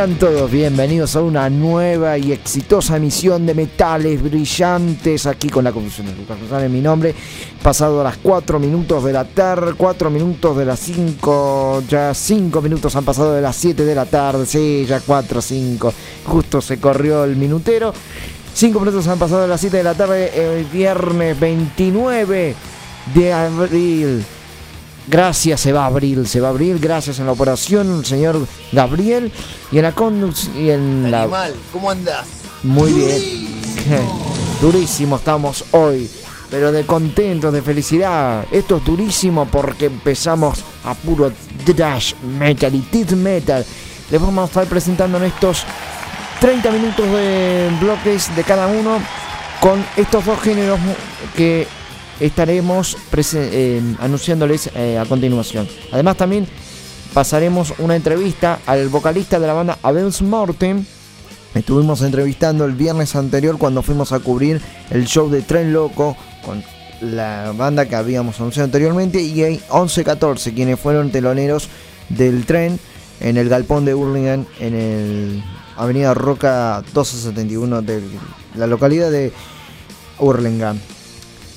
Sean todos bienvenidos a una nueva y exitosa emisión de Metales Brillantes, aquí con la confusión de Lucas González, mi nombre, pasado a las 4 minutos de la tarde, 4 minutos de las 5, ya 5 minutos han pasado de las 7 de la tarde, sí, ya 4, 5, justo se corrió el minutero, 5 minutos han pasado de las 7 de la tarde, el viernes 29 de abril Gracias, se va a abrir, se va a abrir. Gracias en la operación, señor Gabriel. Y en la conducción. Y en la... Animal, ¿cómo andás? Muy bien. Durísimo estamos hoy. Pero de contentos, de felicidad. Esto es durísimo porque empezamos a puro trash metal y death metal. Les vamos a estar presentando en estos 30 minutos de bloques de cada uno con estos dos géneros que estaremos eh, anunciándoles eh, a continuación. Además también pasaremos una entrevista al vocalista de la banda Abels Morten. Estuvimos entrevistando el viernes anterior cuando fuimos a cubrir el show de Tren Loco con la banda que habíamos anunciado anteriormente y hay 11-14 quienes fueron teloneros del tren en el galpón de Hurlingham en el Avenida Roca 1271 de la localidad de Hurlingham.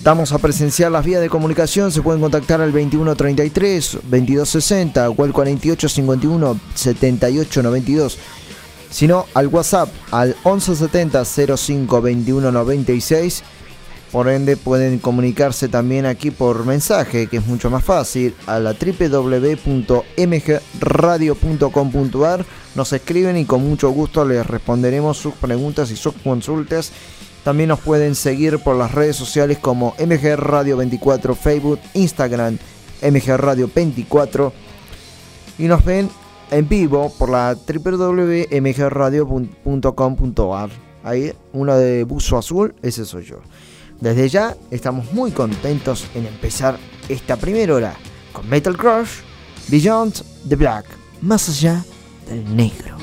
Damos a presenciar las vías de comunicación, se pueden contactar al 2133 2260 o al 4851 7892. Si no, al WhatsApp al 1170 05 96. Por ende, pueden comunicarse también aquí por mensaje, que es mucho más fácil, a la www.mgradio.com.ar. Nos escriben y con mucho gusto les responderemos sus preguntas y sus consultas también nos pueden seguir por las redes sociales como MG Radio 24, Facebook, Instagram, MG Radio 24. Y nos ven en vivo por la www.mgradio.com.ar. Ahí, uno de buzo azul, ese soy yo. Desde ya estamos muy contentos en empezar esta primera hora con Metal Crush, Beyond the Black, más allá del negro.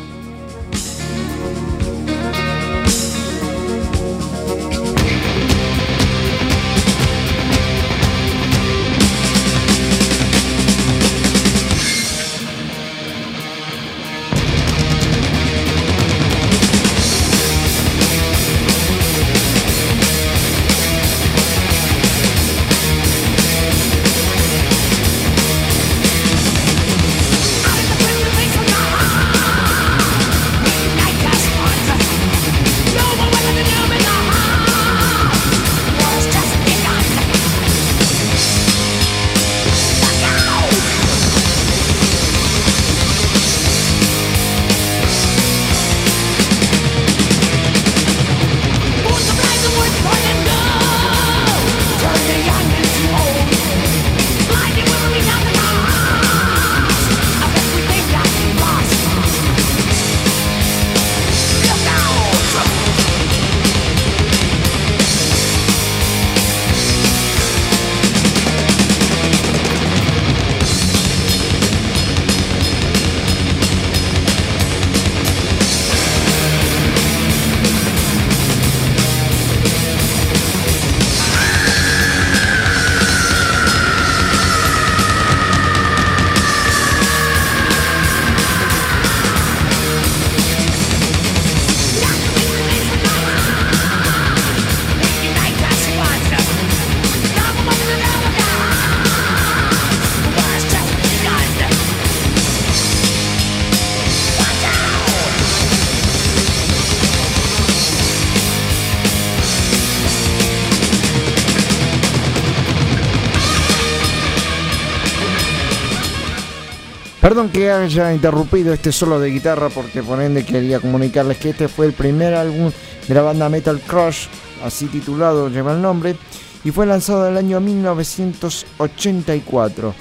Que haya interrumpido este solo de guitarra porque por ende quería comunicarles que este fue el primer álbum de la banda Metal Crush, así titulado lleva el nombre, y fue lanzado en el año 1984.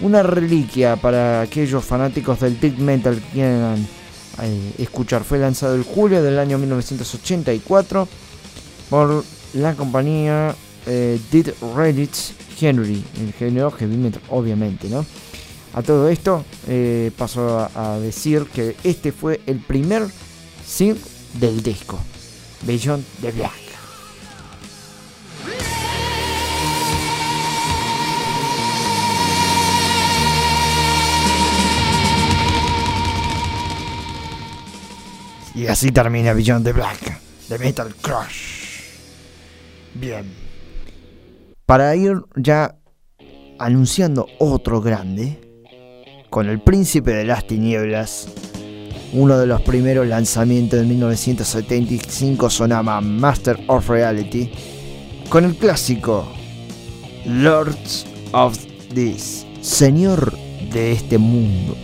Una reliquia para aquellos fanáticos del death metal que quieran eh, escuchar. Fue lanzado el julio del año 1984 por la compañía eh, Dead Reddits Henry, el género heavy metal, obviamente, ¿no? A todo esto eh, paso a, decir que este fue el primer single del disco, Beyond the Black. Y así termina Beyond the Black, de Metal Crush. Bien. Para ir ya anunciando otro grande, con El Príncipe de las Tinieblas, uno de los primeros lanzamientos de 1975 sonaba Master of Reality, con el clásico Lords of This, Señor de este mundo.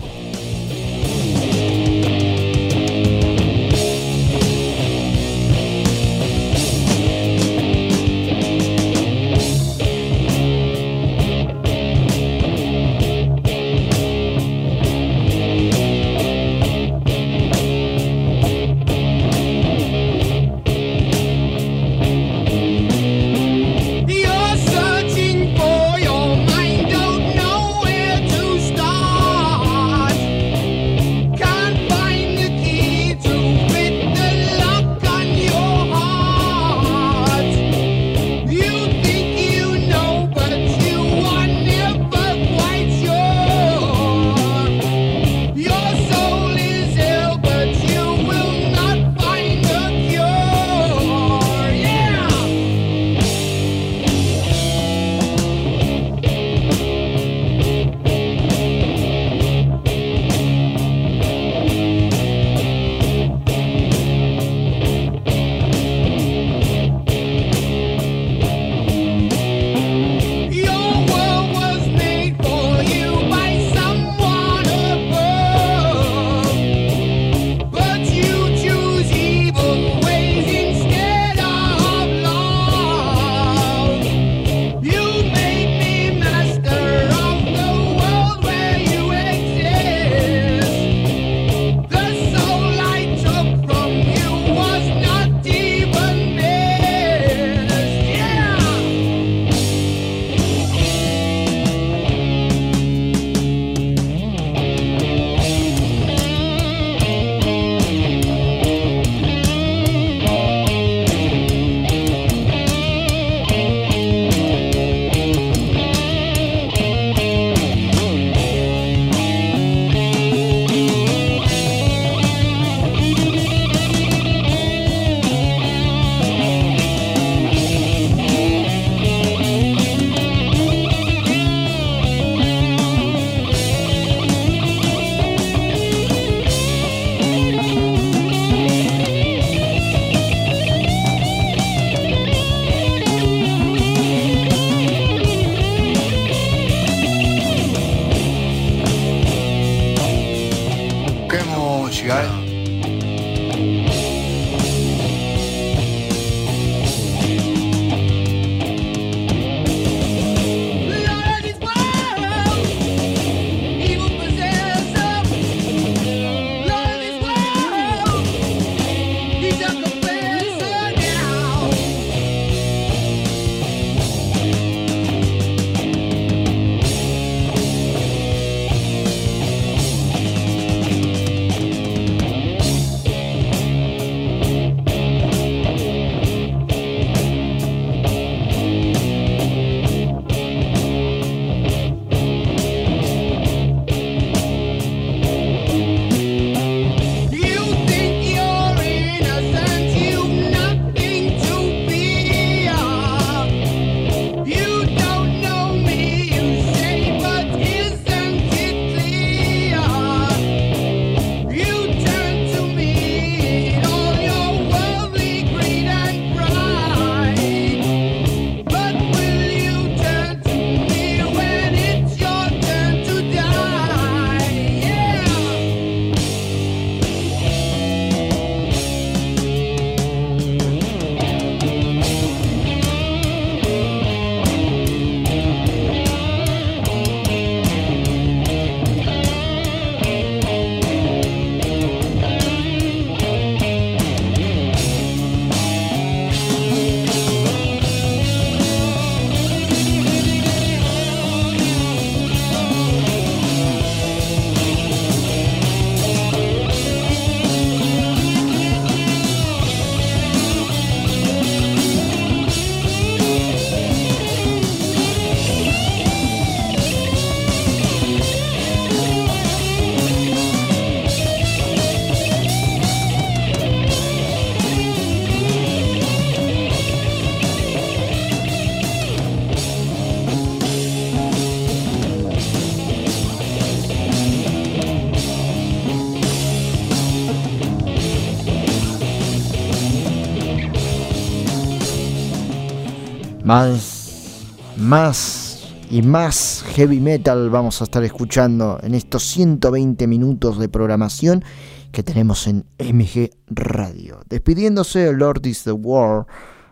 Y más heavy metal vamos a estar escuchando en estos 120 minutos de programación que tenemos en MG Radio. Despidiéndose, Lord is the War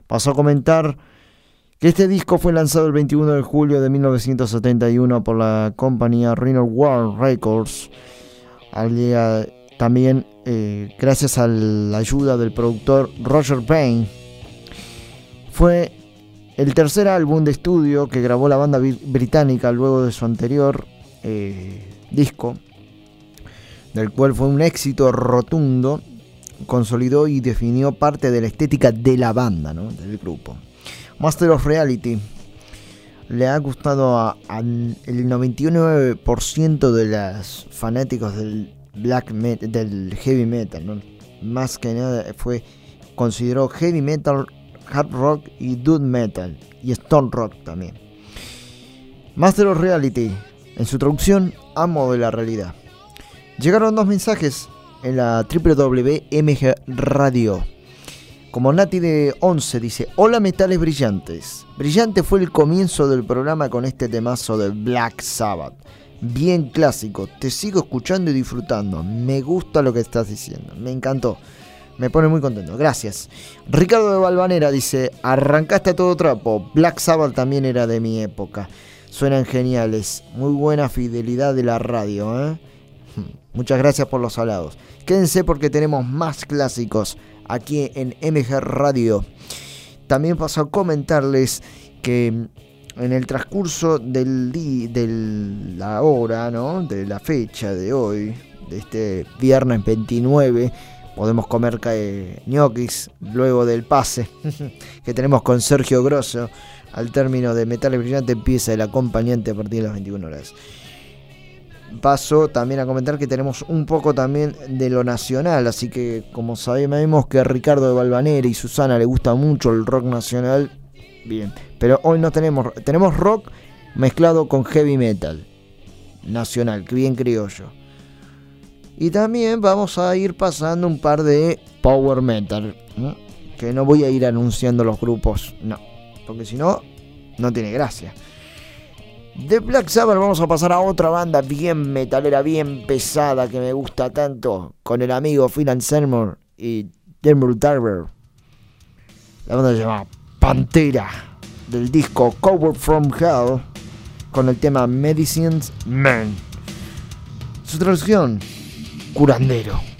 pasó a comentar que este disco fue lanzado el 21 de julio de 1971 por la compañía Rhino War Records. Al día también eh, gracias a la ayuda del productor Roger Payne. Fue el tercer álbum de estudio que grabó la banda británica luego de su anterior eh, disco, del cual fue un éxito rotundo, consolidó y definió parte de la estética de la banda, del grupo. Master of Reality le ha gustado al 99% de los fanáticos del black metal, del heavy metal, más que nada fue consideró heavy metal, hard rock y dude metal y stone rock también. Master of Reality, en su traducción, amo de la realidad. Llegaron dos mensajes en la www.mg Radio como Nati de 11 dice, hola metales brillantes. Brillante fue el comienzo del programa con este temazo de Black Sabbath. Bien clásico, te sigo escuchando y disfrutando. Me gusta lo que estás diciendo, me encantó. Me pone muy contento, gracias. Ricardo de Balvanera dice, arrancaste a todo trapo. Black Sabbath también era de mi época. Suenan geniales. Muy buena fidelidad de la radio, ¿eh? Muchas gracias por los halagos. Quédense porque tenemos más clásicos aquí en MG Radio. También paso a comentarles que en el transcurso del día, de la hora, ¿no? de la fecha de hoy, de este viernes 29, podemos comer ñoquis luego del pase que tenemos con Sergio Grosso. Al término de Metales Brillante empieza el acompañante a partir de las 21 horas paso también a comentar que tenemos un poco también de lo nacional, así que como sabemos que a Ricardo de Balvanera y Susana le gusta mucho el rock nacional, bien, pero hoy no tenemos, tenemos rock mezclado con heavy metal nacional, que bien criollo. Y también vamos a ir pasando un par de power metal, que no voy a ir anunciando los grupos, no, porque si no, no tiene gracia. De Black Sabbath vamos a pasar a otra banda bien metalera, bien pesada que me gusta tanto, con el amigo Phil Anselmo y Denver Tarver. La banda se llama Pantera, del disco Cover from Hell, con el tema Medicines Man. Su traducción, curandero.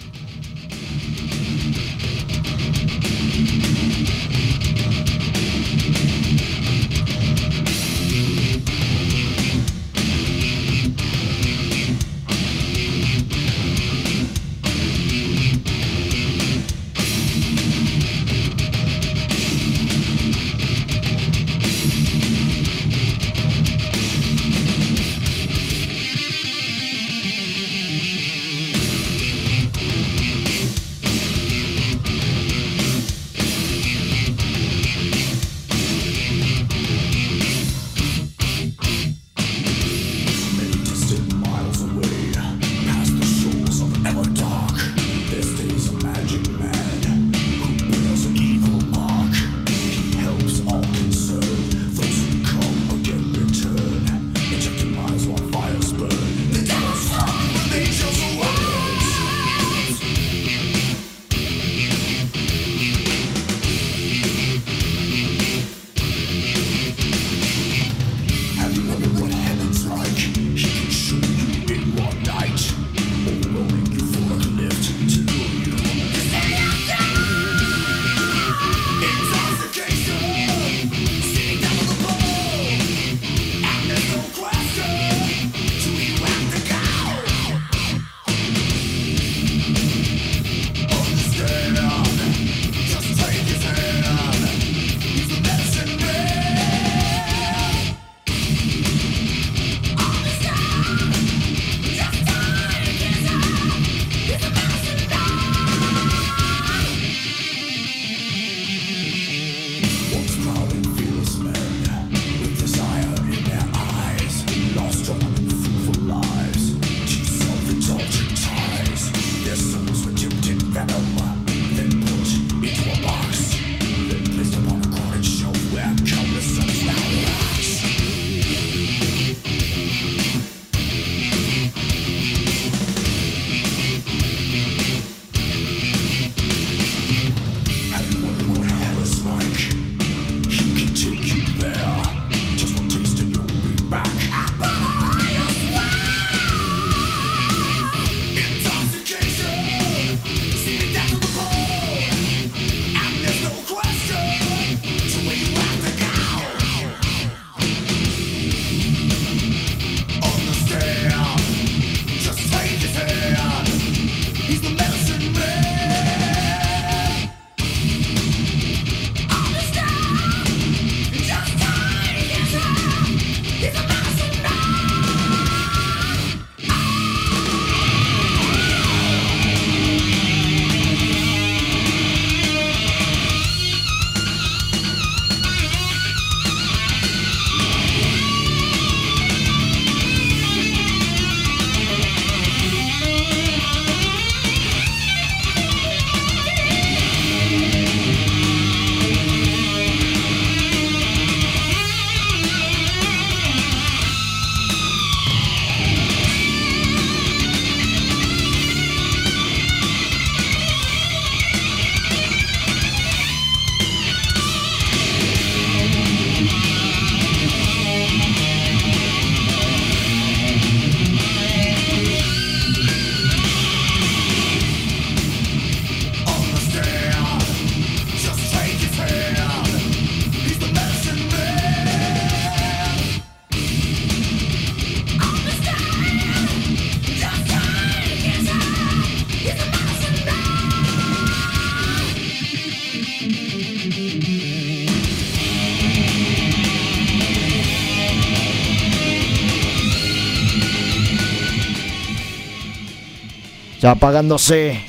Ya apagándose.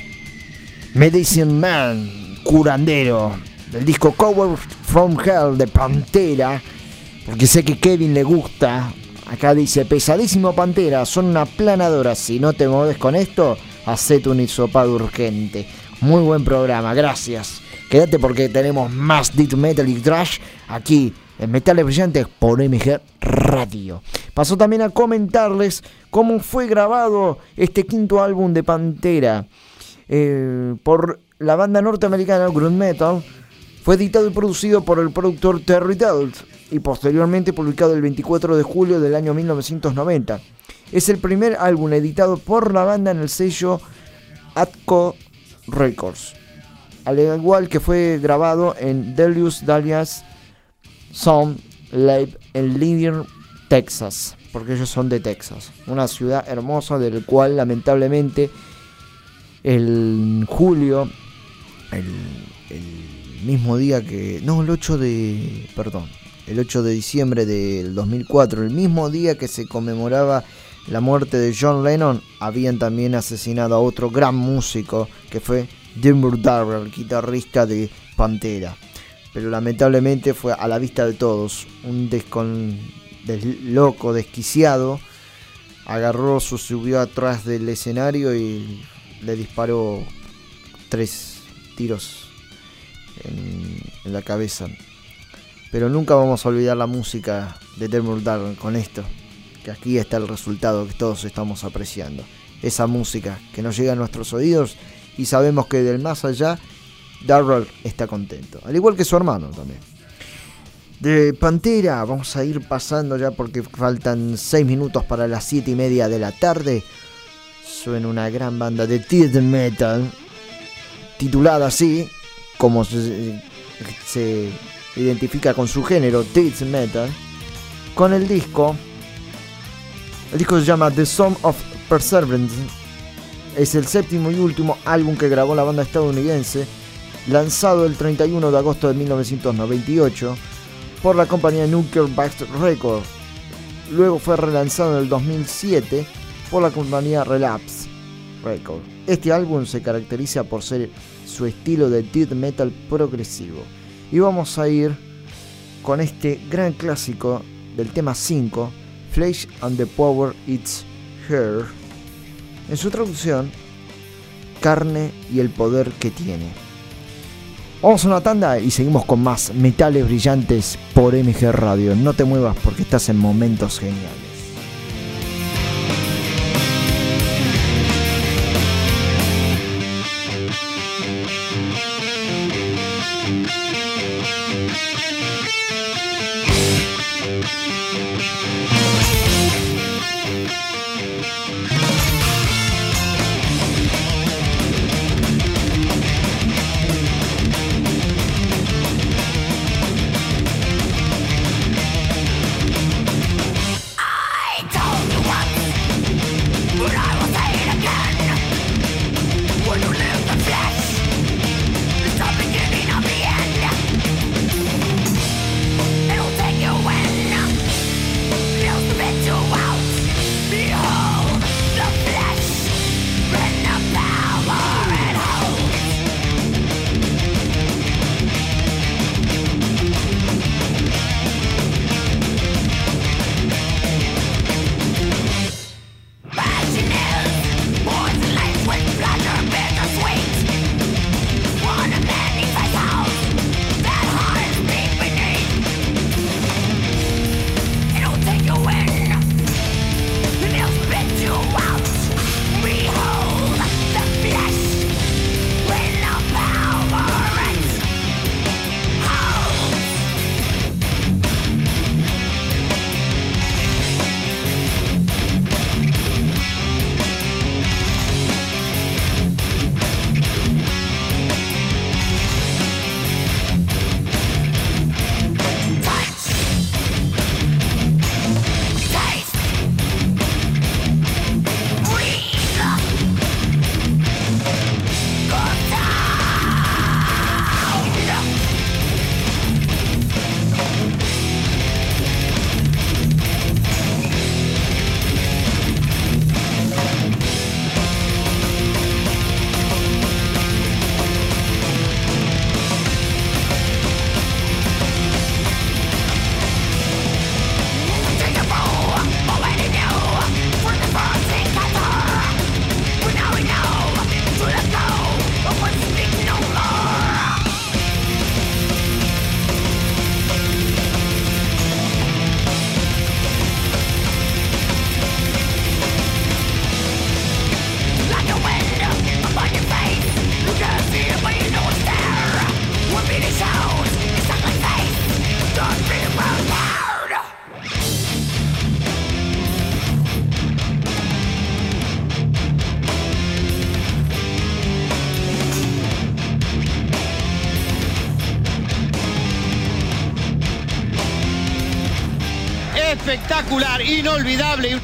Medicine Man, curandero. Del disco Cover from Hell de Pantera. Porque sé que Kevin le gusta. Acá dice, pesadísimo Pantera, son una planadora. Si no te mueves con esto, hacete un hisopado urgente. Muy buen programa, gracias. Quédate porque tenemos más Death Metal y Trash aquí Metales Brillantes por MG Radio. Pasó también a comentarles cómo fue grabado este quinto álbum de Pantera eh, por la banda norteamericana Ground Metal. Fue editado y producido por el productor Terry Delt y posteriormente publicado el 24 de julio del año 1990. Es el primer álbum editado por la banda en el sello Atco Records, al igual que fue grabado en Delius Dalias Sound Lab en Lydian, Texas, porque ellos son de Texas, una ciudad hermosa del cual lamentablemente el julio, el, el mismo día que, no, el 8 de, perdón, el 8 de diciembre del 2004, el mismo día que se conmemoraba la muerte de John Lennon, habían también asesinado a otro gran músico que fue Dimmu Darrell, guitarrista de Pantera. Pero lamentablemente fue a la vista de todos, un descon, des, loco, desquiciado, agarró, su subió atrás del escenario y le disparó tres tiros en, en la cabeza. Pero nunca vamos a olvidar la música de Dermot Darrell con esto. Que aquí está el resultado que todos estamos apreciando. Esa música que nos llega a nuestros oídos y sabemos que del más allá Darrell está contento. Al igual que su hermano también. De Pantera vamos a ir pasando ya porque faltan 6 minutos para las 7 y media de la tarde. Suena una gran banda de death metal titulada así, como se, identifica con su género, death metal, con el disco. El disco se llama The Song of Perseverance. Es el séptimo y último álbum que grabó la banda estadounidense, lanzado el 31 de agosto de 1998 por la compañía Nuclear Blast Records. Luego fue relanzado en el 2007 por la compañía Relapse Records. Este álbum se caracteriza por ser su estilo de death metal progresivo. Y vamos a ir con este gran clásico del tema 5, Flesh and the Power It's Her. En su traducción, carne y el poder que tiene. Vamos a una tanda y seguimos con más metales brillantes por MG Radio. No te muevas porque estás en momentos geniales. Inolvidable.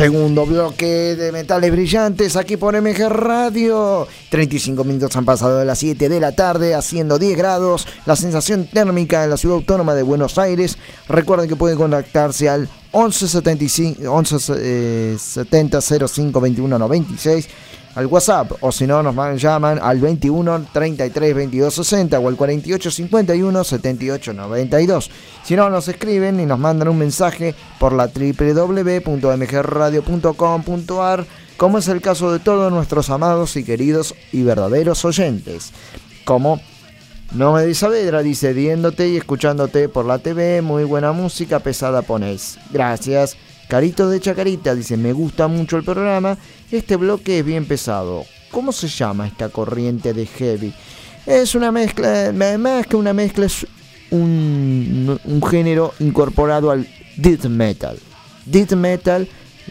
Segundo bloque de metales brillantes aquí por MG Radio. 35 minutos han pasado de las 7 de la tarde, haciendo 10 grados. La sensación térmica en la ciudad autónoma de Buenos Aires. Recuerden que pueden contactarse al 1175 11 70 05 21 96 al WhatsApp o si no nos llaman al 21 33 22 60 o al 48 51 78 92. Si no nos escriben y nos mandan un mensaje por la www.mgradio.com.ar como es el caso de todos nuestros amados y queridos y verdaderos oyentes. Como Nome de Saavedra dice, viéndote y escuchándote por la TV, muy buena música pesada ponéis. Gracias. Carito de Chacarita dice, me gusta mucho el programa, este bloque es bien pesado. ¿Cómo se llama esta corriente de heavy? Es una mezcla, más que una mezcla, es un, género incorporado al death metal. Death metal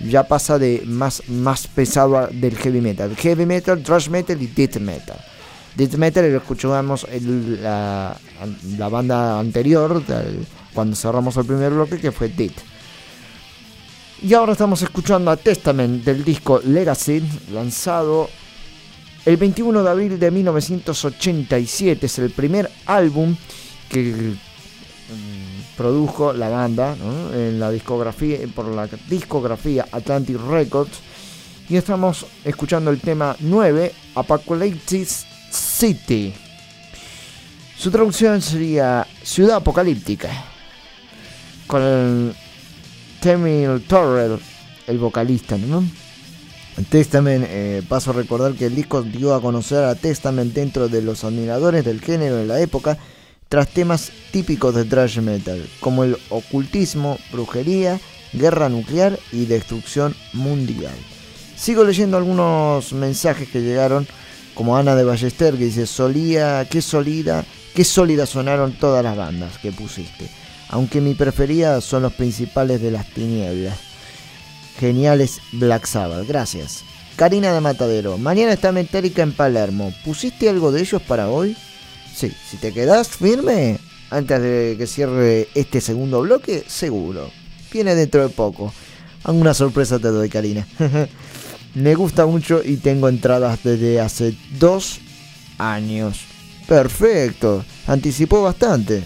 ya pasa de más, más pesado a- del heavy metal. Heavy metal, thrash metal y death metal. Death metal lo escuchábamos en la, banda anterior, cuando cerramos el primer bloque, que fue Death. Y ahora estamos escuchando a Testament del disco Legacy, lanzado el 21 de abril de 1987. Es el primer álbum que mm, produjo la banda en la discografía, por la discografía Atlantic Records. Y estamos escuchando el tema 9, Apocalyptic City. Su traducción sería Ciudad Apocalíptica. Con el Temil Torrell, el vocalista, ¿no? Testament, eh, paso a recordar que el disco dio a conocer a Testament dentro de los admiradores del género de la época, tras temas típicos de thrash metal, como el ocultismo, brujería, guerra nuclear y destrucción mundial. Sigo leyendo algunos mensajes que llegaron, como Ana de Ballester, que dice, solía, qué sólida, qué sólida sonaron todas las bandas que pusiste, aunque mi preferida son los principales de las tinieblas. Geniales Black Sabbath, gracias. Karina de Matadero, mañana está Metallica en Palermo. ¿Pusiste algo de ellos para hoy? Sí, si te quedás firme, antes de que cierre este segundo bloque, seguro. Viene dentro de poco. Alguna sorpresa te doy, Karina. Me gusta mucho y tengo entradas desde hace dos años. Perfecto, anticipó bastante.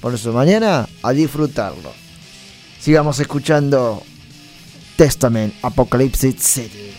Por eso mañana a disfrutarlo. Sigamos escuchando Testament Apocalypse City.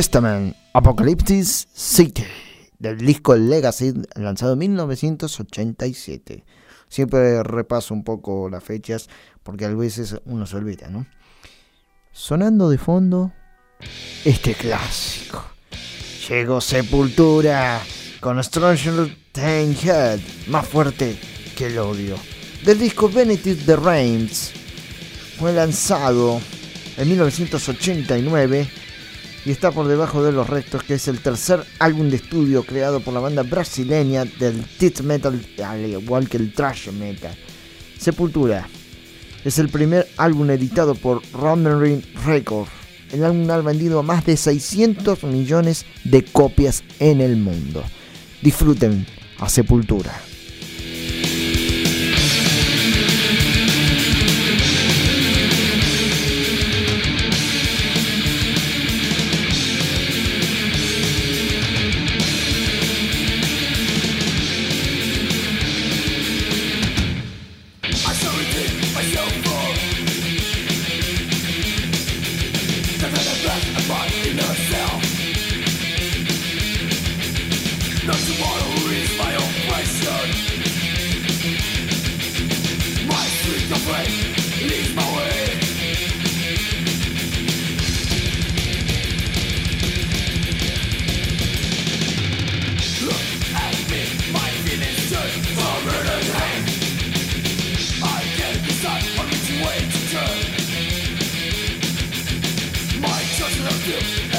Testament Apocalypse City del disco Legacy lanzado en 1987. Siempre repaso un poco las fechas porque a veces uno se olvida, ¿no? Sonando de fondo este clásico. Llegó Sepultura con Stranger Than Head, más fuerte que el odio. Del disco Benedict the Reims fue lanzado en 1989 y está por debajo de Los Restos, que es el tercer álbum de estudio creado por la banda brasileña del death metal, al igual que el thrash metal. Sepultura es el primer álbum editado por Ring Records. El álbum ha vendido más de 600 millones de copias en el mundo. Disfruten a Sepultura. nothing.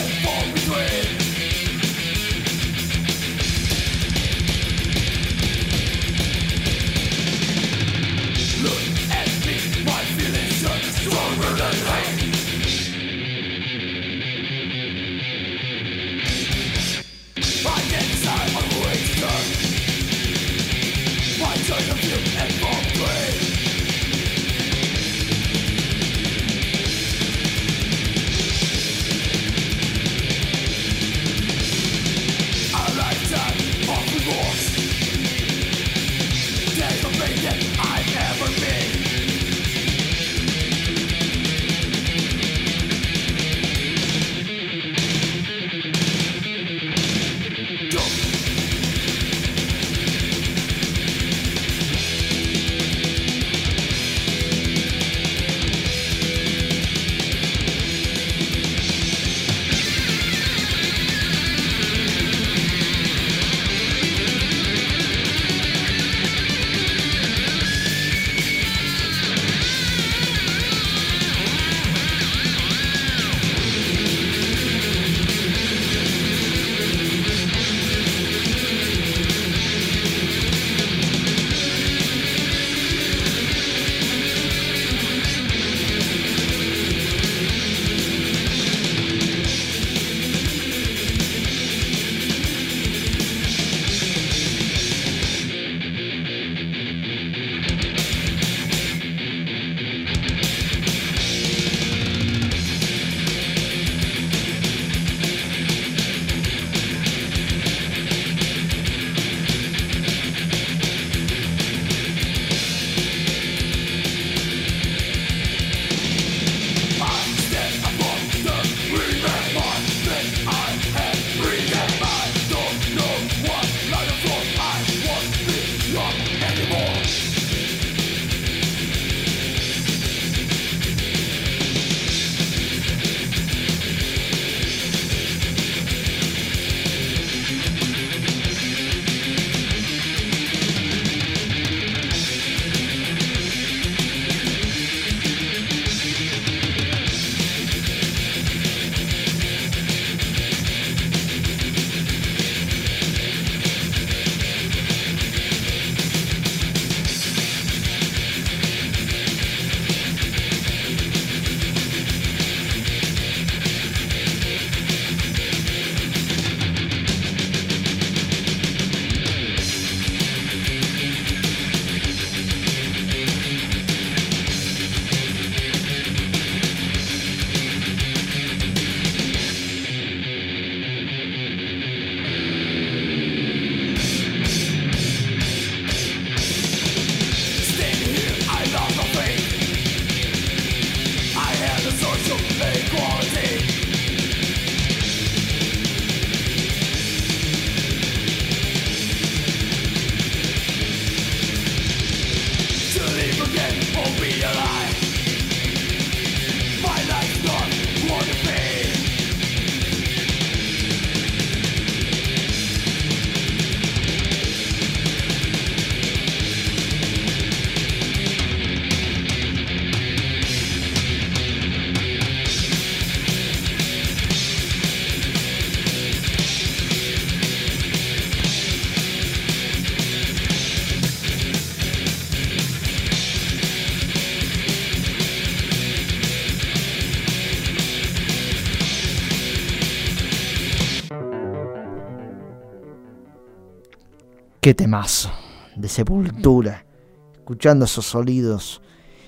Qué temazo de sepultura. Escuchando esos sonidos,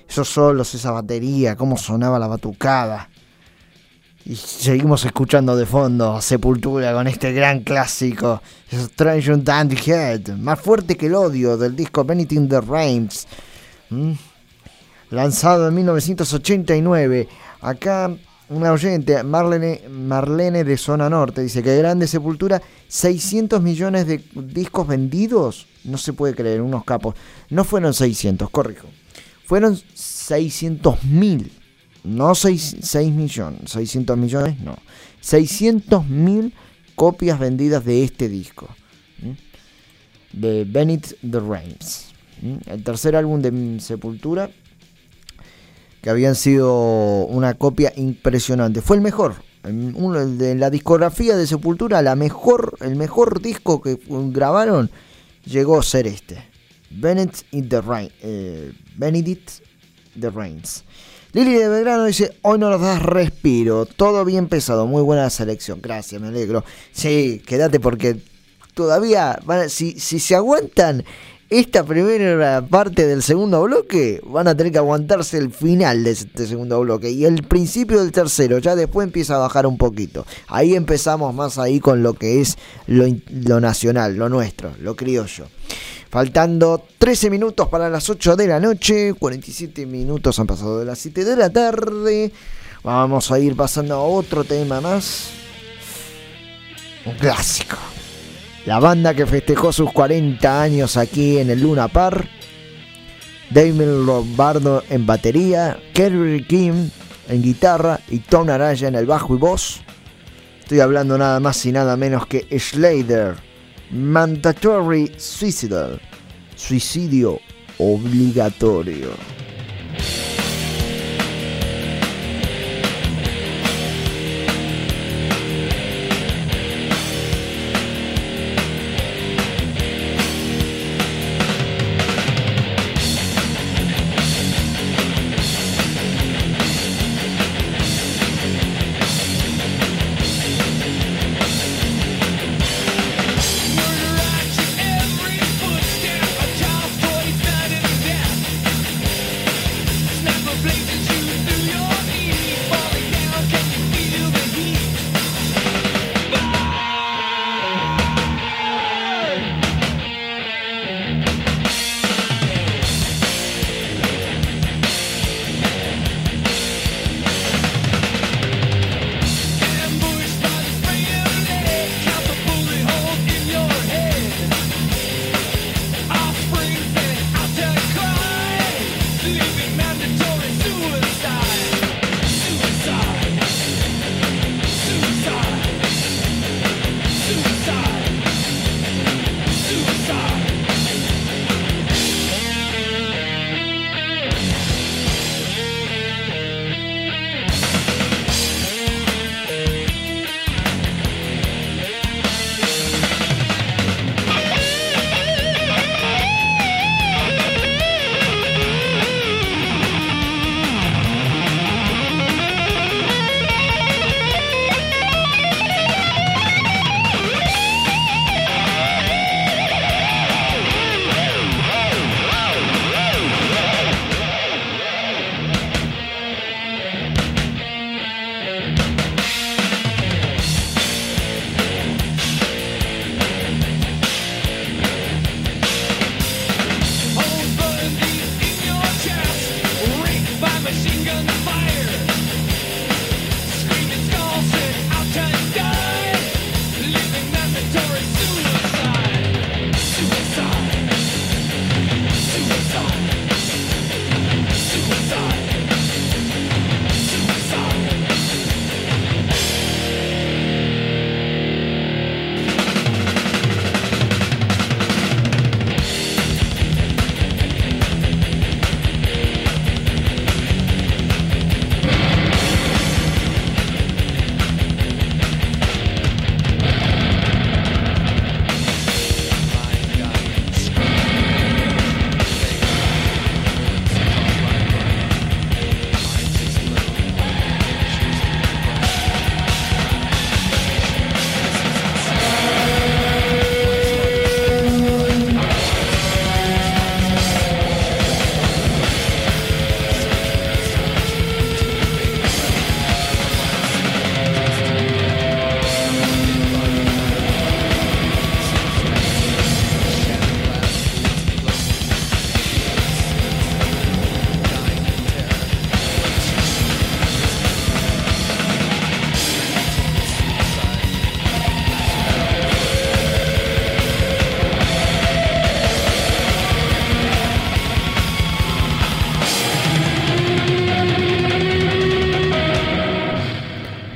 esos solos, esa batería, cómo sonaba la batucada. Y seguimos escuchando de fondo Sepultura con este gran clásico, Strange and Head, más fuerte que el odio del disco Benedict the Reims, lanzado en 1989. Acá una oyente, Marlene, Marlene de Zona Norte, dice que grande Sepultura, 600 millones de discos vendidos, no se puede creer, unos capos. No fueron 600, corrijo, fueron 600 mil no 6, millones, 600 millones, no. 600 mil copias vendidas de este disco. De Bennett the Reims. El tercer álbum de Sepultura. Que habían sido una copia impresionante. Fue el mejor. En la discografía de Sepultura, la mejor, el mejor disco que grabaron llegó a ser este. The. Eh, Benedict the Reims. Lili de Belgrano dice, hoy no nos das respiro, todo bien pesado, muy buena selección, gracias, me alegro. Sí, quédate porque todavía, si, si se aguantan esta primera parte del segundo bloque, van a tener que aguantarse el final de este segundo bloque y el principio del tercero, ya después empieza a bajar un poquito. Ahí empezamos más ahí con lo que es lo, lo nacional, lo nuestro, lo criollo. Faltando 13 minutos para las 8 de la noche, 47 minutos han pasado de las 7 de la tarde. Vamos a ir pasando a otro tema más. Un clásico. La banda que festejó sus 40 años aquí en el Luna Par. Damien Lombardo en batería, Kerry Kim en guitarra y Tom Araya en el bajo y voz. Estoy hablando nada más y nada menos que Slater Mandatory Suicidal. Suicidio obligatorio.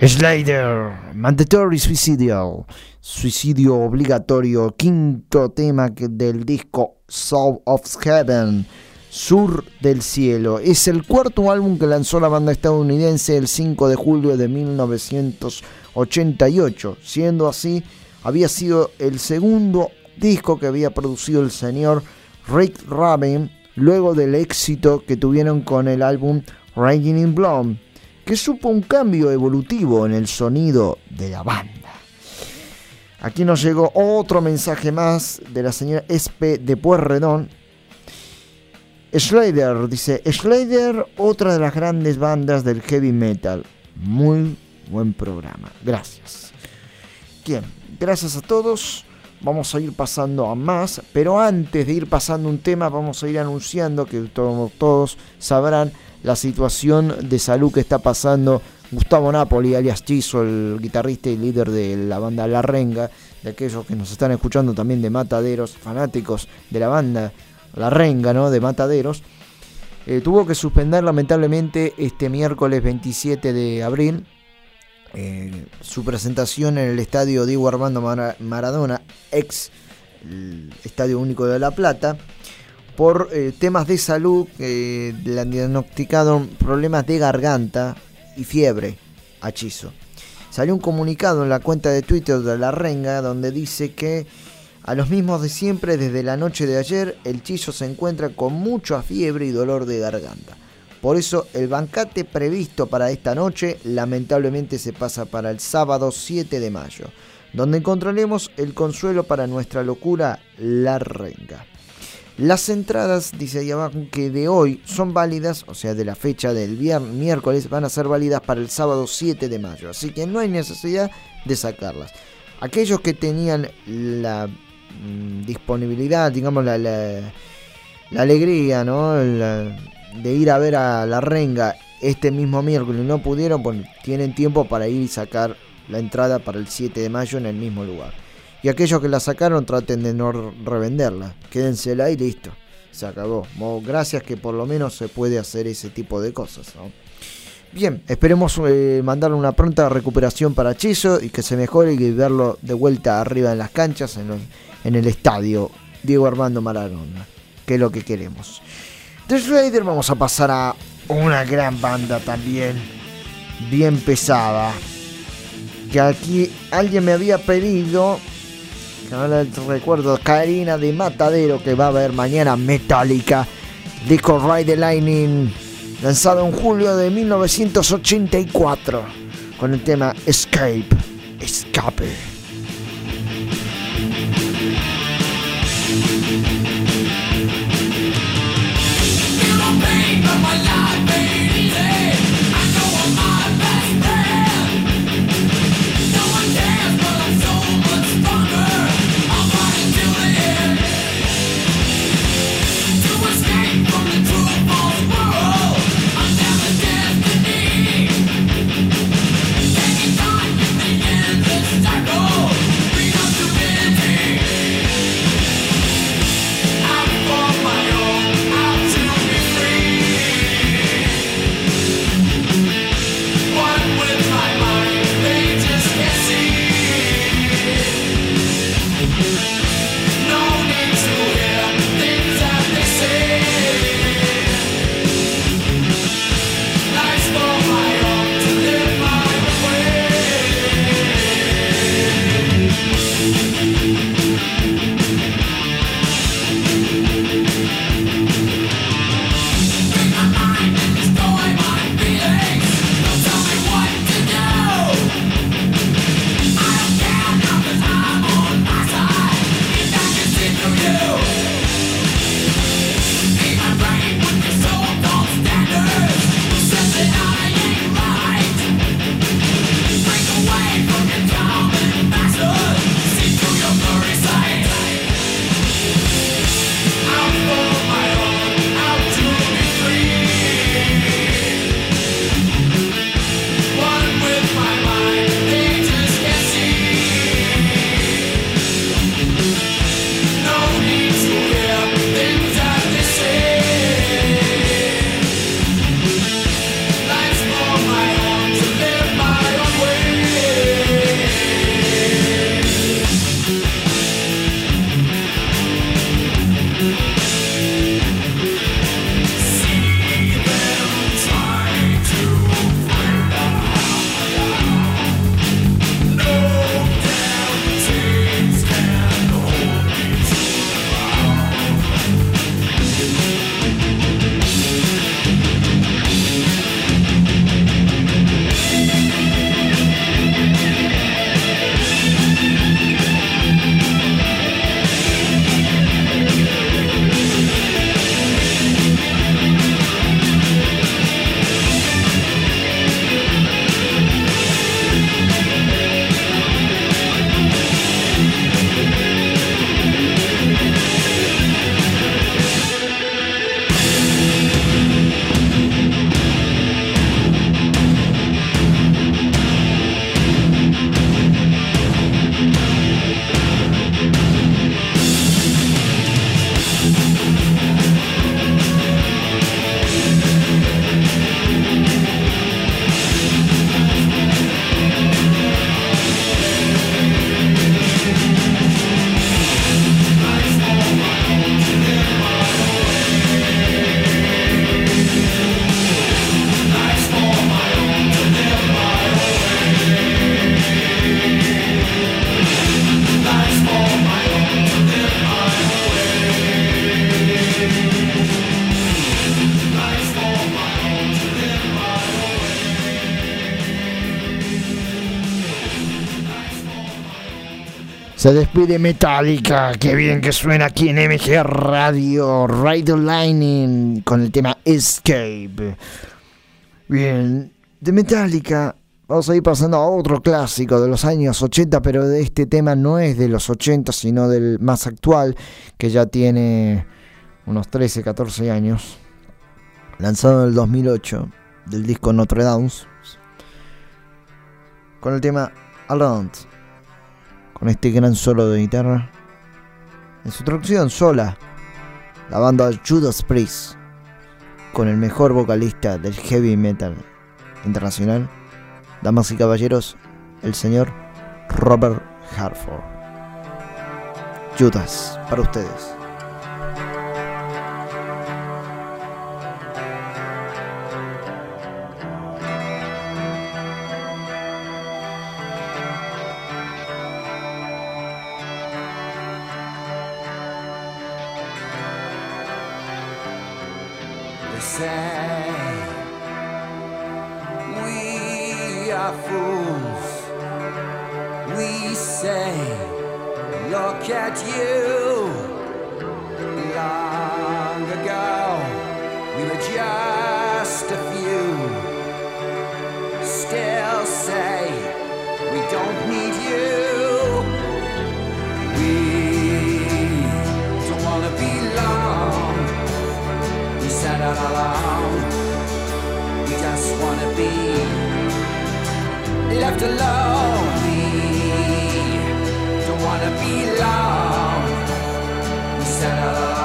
Slider, Mandatory Suicidio, Suicidio Obligatorio, quinto tema del disco Soul of Heaven, Sur del Cielo. Es el cuarto álbum que lanzó la banda estadounidense el 5 de julio de 1988, siendo así, había sido el segundo disco que había producido el señor Rick Rubin luego del éxito que tuvieron con el álbum Raging in Blonde, que supo un cambio evolutivo en el sonido de la banda. Aquí nos llegó otro mensaje más de la señora Espe de Puerredón. Slayer dice, Slayer, otra de las grandes bandas del heavy metal. Muy buen programa. Gracias. Bien, gracias a todos. Vamos a ir pasando a más, pero antes de ir pasando un tema, vamos a ir anunciando que todos, todos sabrán la situación de salud que está pasando Gustavo Napoli, alias Chizo, el guitarrista y líder de la banda La Renga, de aquellos que nos están escuchando también de Mataderos, fanáticos de la banda La Renga, ¿no? De Mataderos. Eh, tuvo que suspender lamentablemente este miércoles 27 de abril eh, su presentación en el estadio Diego Armando Maradona, ex Estadio Único de La Plata, por eh, temas de salud que le han diagnosticado problemas de garganta y fiebre a Chizo. Salió un comunicado en la cuenta de Twitter de La Renga donde dice que a los mismos de siempre, desde la noche de ayer, el Chizo se encuentra con mucha fiebre y dolor de garganta. Por eso el bancate previsto para esta noche lamentablemente se pasa para el sábado 7 de mayo, donde encontraremos el consuelo para nuestra locura, la renga. Las entradas, dice ahí abajo, que de hoy son válidas, o sea, de la fecha del miércoles, van a ser válidas para el sábado 7 de mayo. Así que no hay necesidad de sacarlas. Aquellos que tenían la mm, disponibilidad, digamos, la, alegría, ¿no? de ir a ver a la renga este mismo miércoles y no pudieron, pues tienen tiempo para ir y sacar la entrada para el 7 de mayo en el mismo lugar. Y aquellos que la sacaron traten de no revenderla, quédensela y listo, se acabó. Gracias que por lo menos se puede hacer ese tipo de cosas. Bien, esperemos eh, mandarle una pronta recuperación para Chizo y que se mejore y verlo de vuelta arriba en las canchas, en, el estadio Diego Armando Maradona, que es lo que queremos. De Slayer vamos a pasar a una gran banda también, bien pesada. Que aquí alguien me había pedido, no recuerdo, Karina de Matadero, que va a ver mañana Metallica, disco Ride the Lightning, lanzado en julio de 1984, con el tema Escape, Escape. Se despide Metallica, qué bien que suena aquí en MG Radio, Radio Lightning, con el tema Escape. Bien, de Metallica vamos a ir pasando a otro clásico de los años 80, pero de este tema no es de los 80, sino del más actual, que ya tiene unos 13, 14 años. Lanzado en el 2008, del disco Notre Dame, con el tema Around con este gran solo de guitarra. En su traducción sola, la banda Judas Priest, con el mejor vocalista del heavy metal internacional, damas y caballeros, el señor Robert Harford. Judas, para ustedes. the same. We are fools. We say, look at you. alone. We just wanna be left alone. We don't wanna be loved. We settle.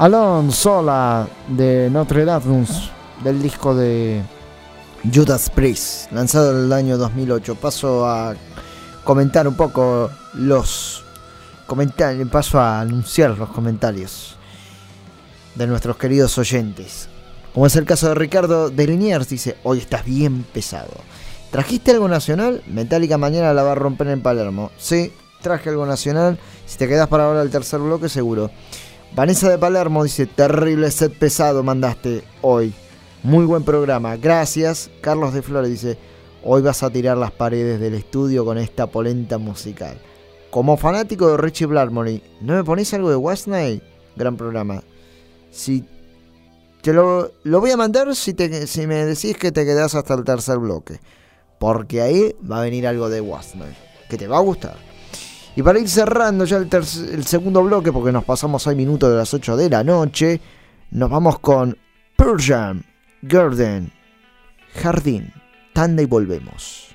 Alon Sola de Notre Dame, del disco de Judas Priest, lanzado en el año 2008. Paso a comentar un poco los comentarios, paso a anunciar los comentarios de nuestros queridos oyentes. Como es el caso de Ricardo de Liniers, dice, hoy estás bien pesado. ¿Trajiste algo nacional? Metallica mañana la va a romper en Palermo. Sí, traje algo nacional. Si te quedas para ahora el tercer bloque, seguro. Vanessa de Palermo dice, terrible set pesado mandaste hoy. Muy buen programa, gracias. Carlos de Flores dice, hoy vas a tirar las paredes del estudio con esta polenta musical. Como fanático de Richie Blackmore, ¿no me pones algo de Wasney? Gran programa. Si te lo, voy a mandar si, te, si me decís que te quedas hasta el tercer bloque. Porque ahí va a venir algo de Wasney, que te va a gustar. Y para ir cerrando ya el, el segundo bloque, porque nos pasamos 6 minutos de las 8 de la noche, nos vamos con Persian Garden, Jardín, tanda y volvemos.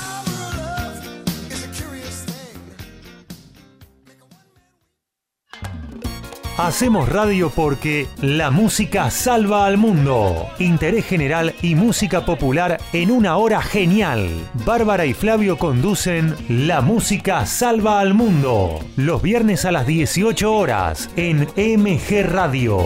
Hacemos radio porque la música salva al mundo. Interés general y música popular en una hora genial. Bárbara y Flavio conducen La música salva al mundo. Los viernes a las 18 horas en MG Radio.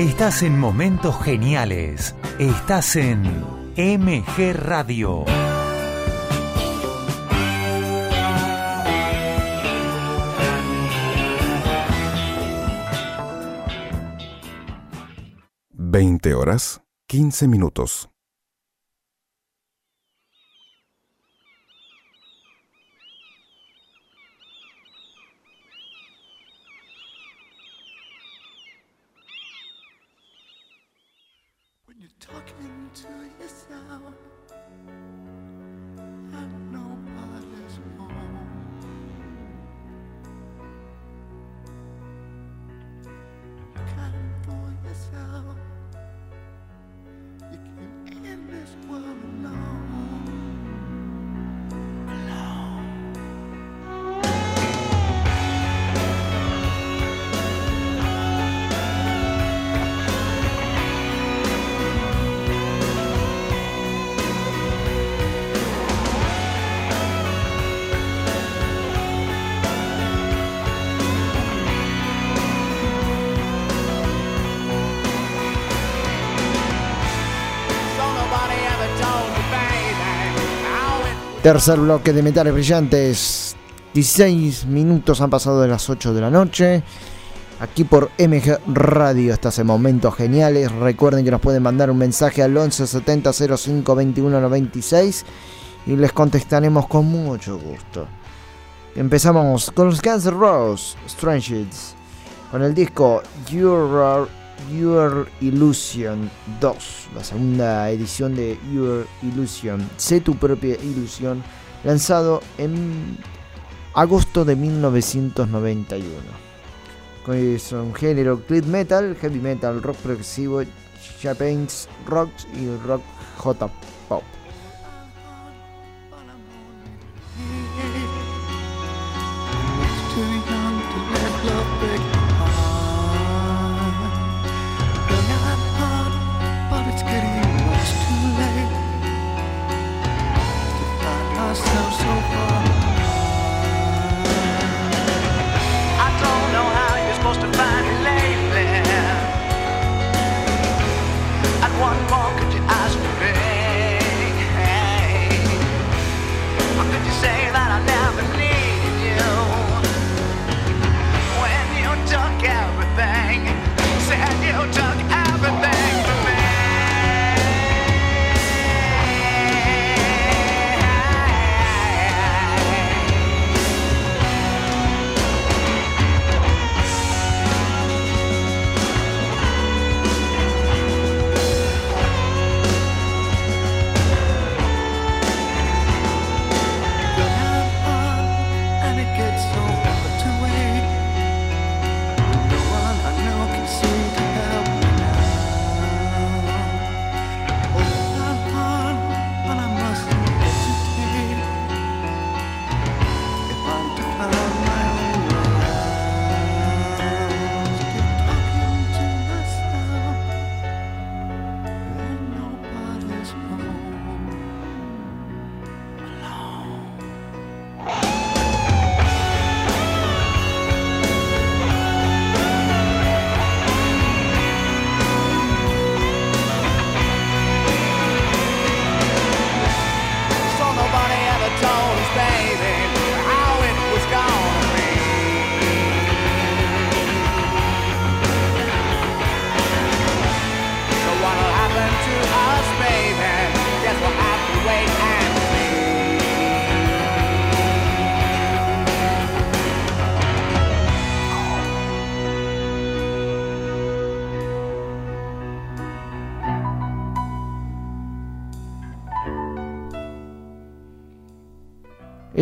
Estás en momentos geniales. Estás en MG Radio. Veinte horas, quince minutos. Tercer bloque de Metales Brillantes. 16 minutos han pasado de las 8 de la noche. Aquí por MG Radio hasta ese momento geniales. Recuerden que nos pueden mandar un mensaje al 11 70 05 21 96 y les contestaremos con mucho gusto. Empezamos con los Guns N' Roses, Strange con el disco Your, Your Illusion 2, la segunda edición de Your Illusion, Sé tu propia ilusión, lanzado en agosto de 1991. Es un género clean metal, heavy metal, rock progresivo, Japanese rock y rock J-pop.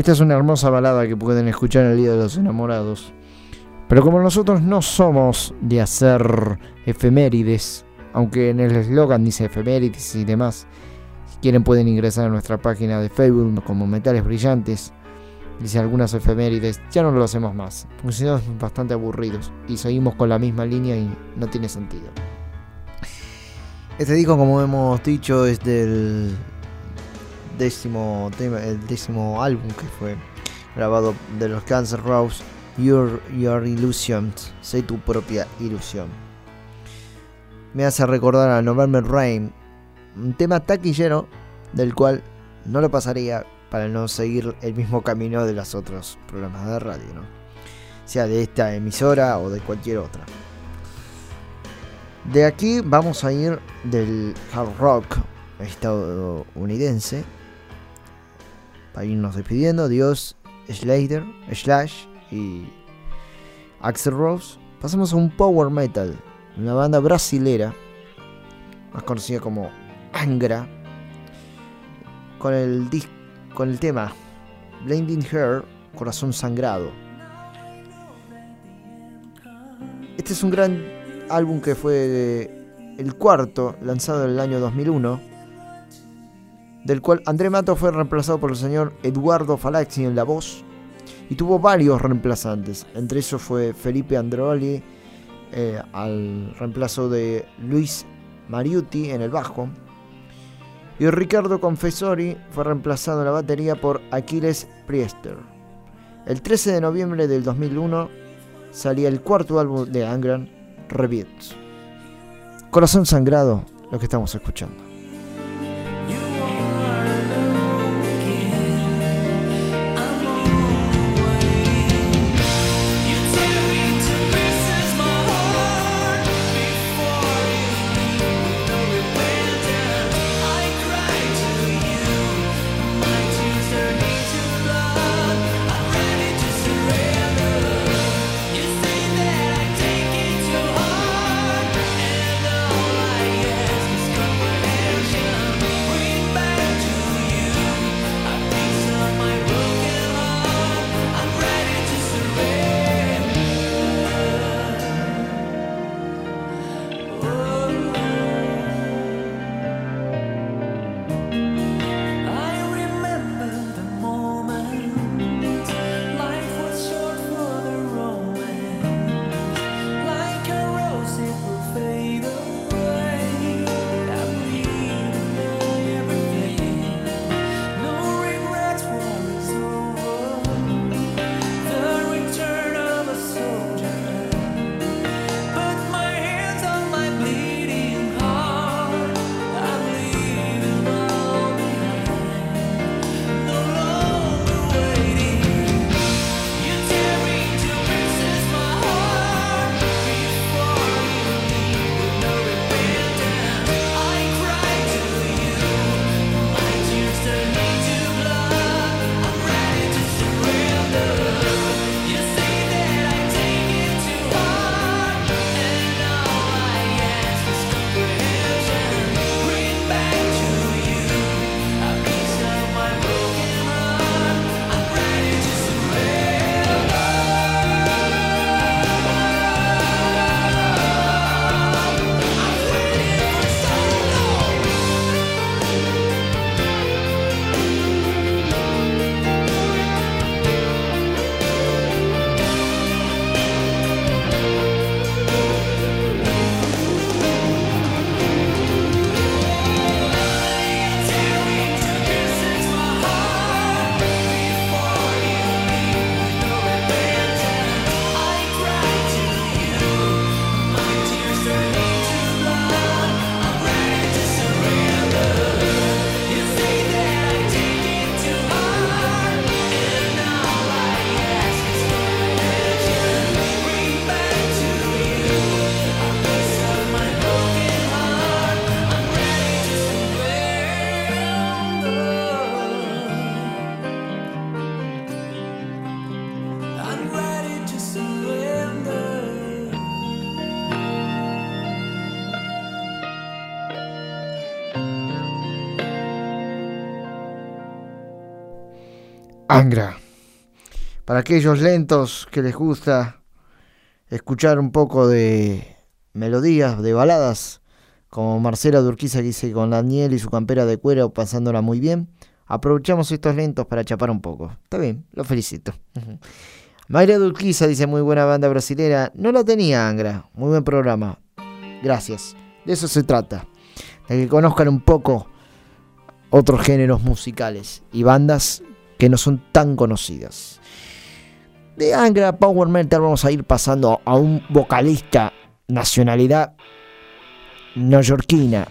Esta es una hermosa balada que pueden escuchar el Día de los Enamorados. Pero como nosotros no somos de hacer efemérides, aunque en el eslogan dice efemérides y demás, si quieren pueden ingresar a nuestra página de Facebook como Metales Brillantes. Dice algunas efemérides, ya no lo hacemos más, porque si no bastante aburridos y seguimos con la misma línea y no tiene sentido. Este disco, como hemos dicho, es del décimo el décimo álbum que fue grabado de los Cancer Rose, Your, Your Illusions, Sé tu propia ilusión. Me hace recordar a November Rain, un tema taquillero del cual no lo pasaría para no seguir el mismo camino de los otros programas de radio, ¿no? sea de esta emisora o de cualquier otra. De aquí vamos a ir del hard rock estadounidense para irnos despidiendo. Dios, Slater, Slash y Axel Rose. Pasamos a un power metal, una banda brasilera, más conocida como Angra, con el, con el tema Blinding Hair, Corazón Sangrado. Este es un gran álbum que fue el cuarto, lanzado en el año 2001, del cual André Mato fue reemplazado por el señor Eduardo Falaxi en la voz, y tuvo varios reemplazantes, entre ellos fue Felipe Androli eh, al reemplazo de Luis Mariuti en el bajo, y Ricardo Confessori fue reemplazado en la batería por Aquiles Priester. El 13 de noviembre del 2001 salía el cuarto álbum de Angran, Rebirth. Corazón sangrado, lo que estamos escuchando. Angra. Para aquellos lentos que les gusta escuchar un poco de melodías, de baladas, como Marcela Durquiza que dice con Daniel y su campera de cuero pasándola muy bien, aprovechamos estos lentos para chapar un poco. Está bien, lo felicito. Mayra Durquiza dice muy buena banda brasilera. No la tenía Angra, muy buen programa. Gracias. De eso se trata. De que conozcan un poco otros géneros musicales y bandas que no son tan conocidas. De Angra Power Metal vamos a ir pasando a un vocalista nacionalidad neoyorquina,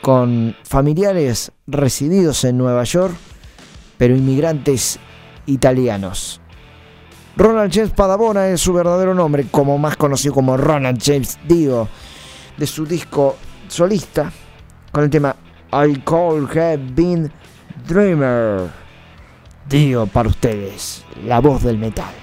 con familiares resididos en Nueva York, pero inmigrantes italianos. Ronald James Padabona es su verdadero nombre, como más conocido como Ronald James Dio, de su disco solista, con el tema I Call Have Been Dreamer. Dio para ustedes, la voz del metal.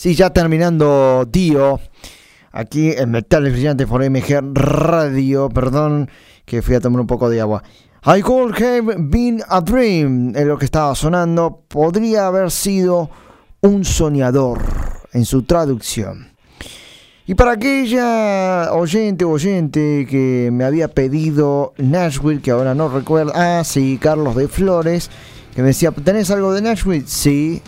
Sí, ya terminando, tío. Aquí en Metales Brillantes por MG Radio. Perdón que fui a tomar un poco de agua. I could have been a dream. Es lo que estaba sonando. Podría haber sido un soñador en su traducción. Y para aquella oyente o oyente que me había pedido Nashville, que ahora no recuerdo. Ah, sí, Carlos de Flores. Que me decía, ¿tenés algo de Nashville? Sí,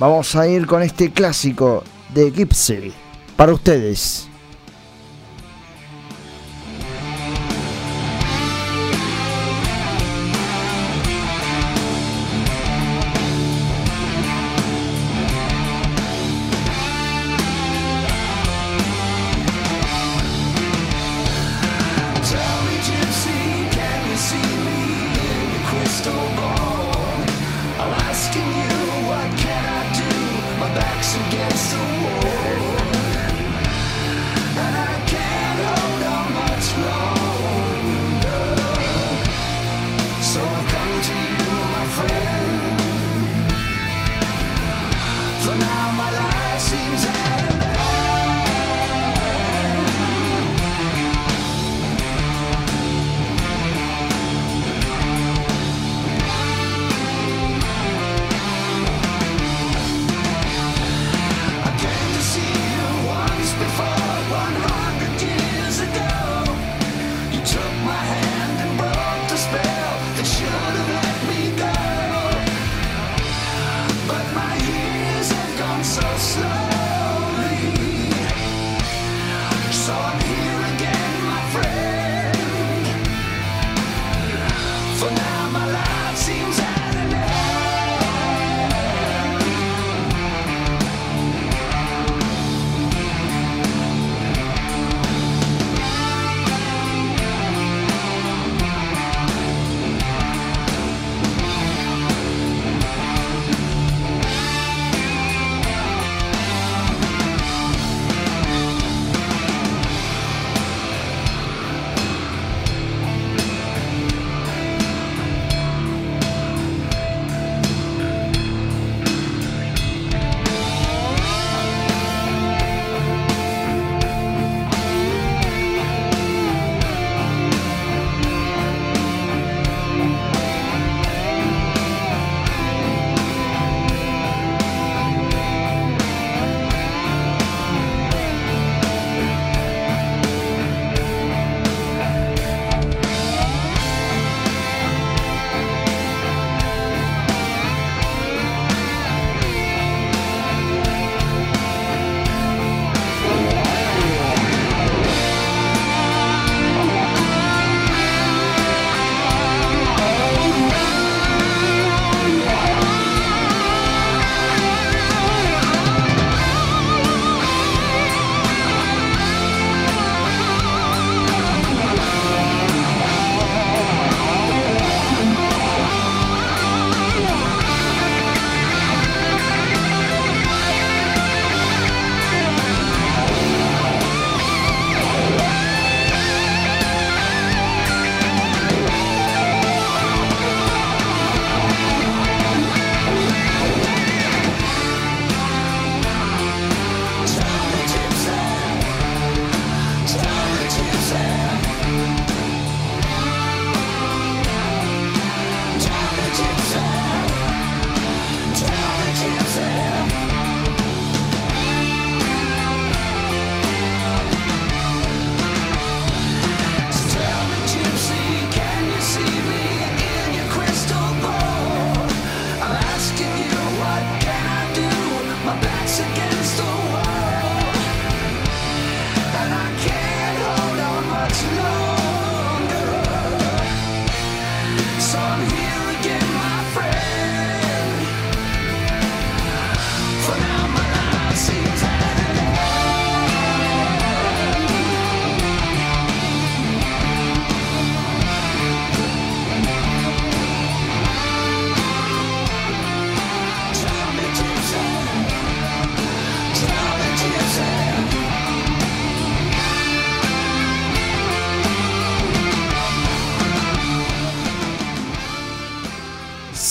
Vamos a ir con este clásico de Gypsy para ustedes.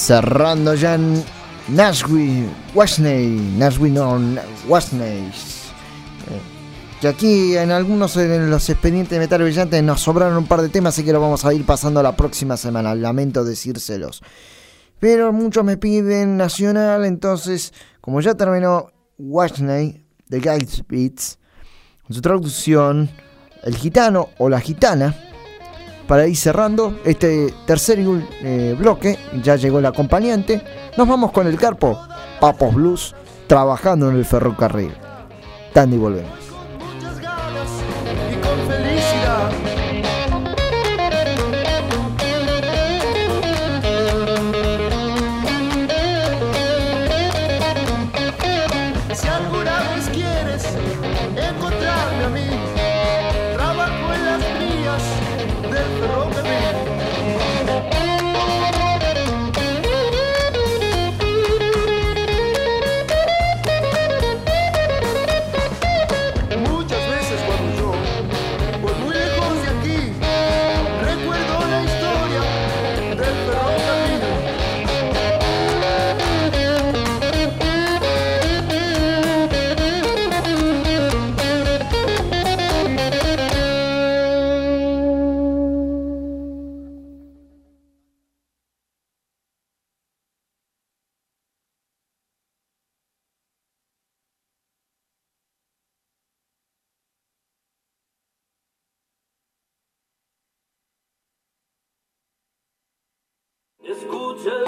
Cerrando ya en Nashville, Wasney, Nashville no, Wasney. Eh, que aquí en algunos de los expedientes de metal brillante nos sobraron un par de temas, así que lo vamos a ir pasando la próxima semana. Lamento decírselos. Pero muchos me piden nacional, entonces, como ya terminó Wasney de Guides Beats, su traducción, el gitano o la gitana, para ir cerrando este tercer eh, bloque, ya llegó el acompañante, nos vamos con el carpo, Papos Blues, trabajando en el ferrocarril. Tandy volvemos.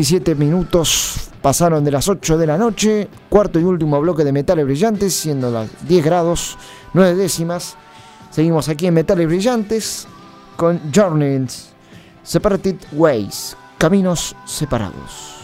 37 minutos pasaron de las 8 de la noche, cuarto y último bloque de metales brillantes, siendo las 10 grados, 9 décimas. Seguimos aquí en Metales Brillantes con Journeys, Separated Ways, Caminos Separados.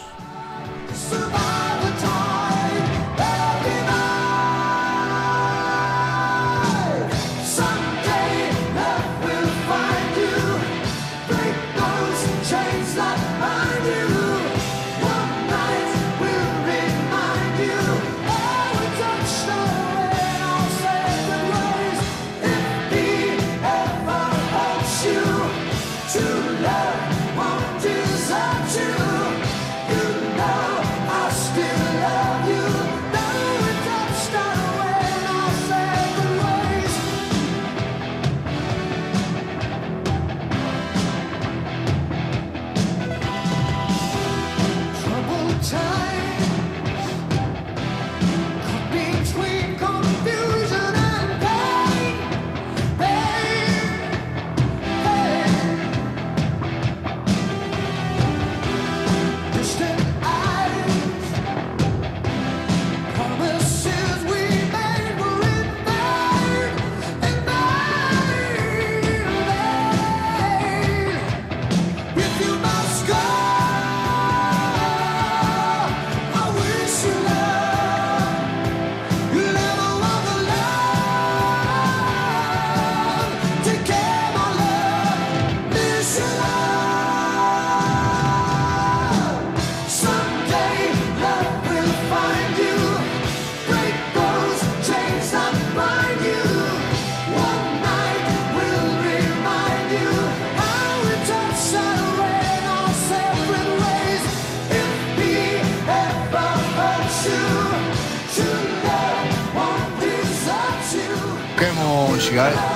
got it?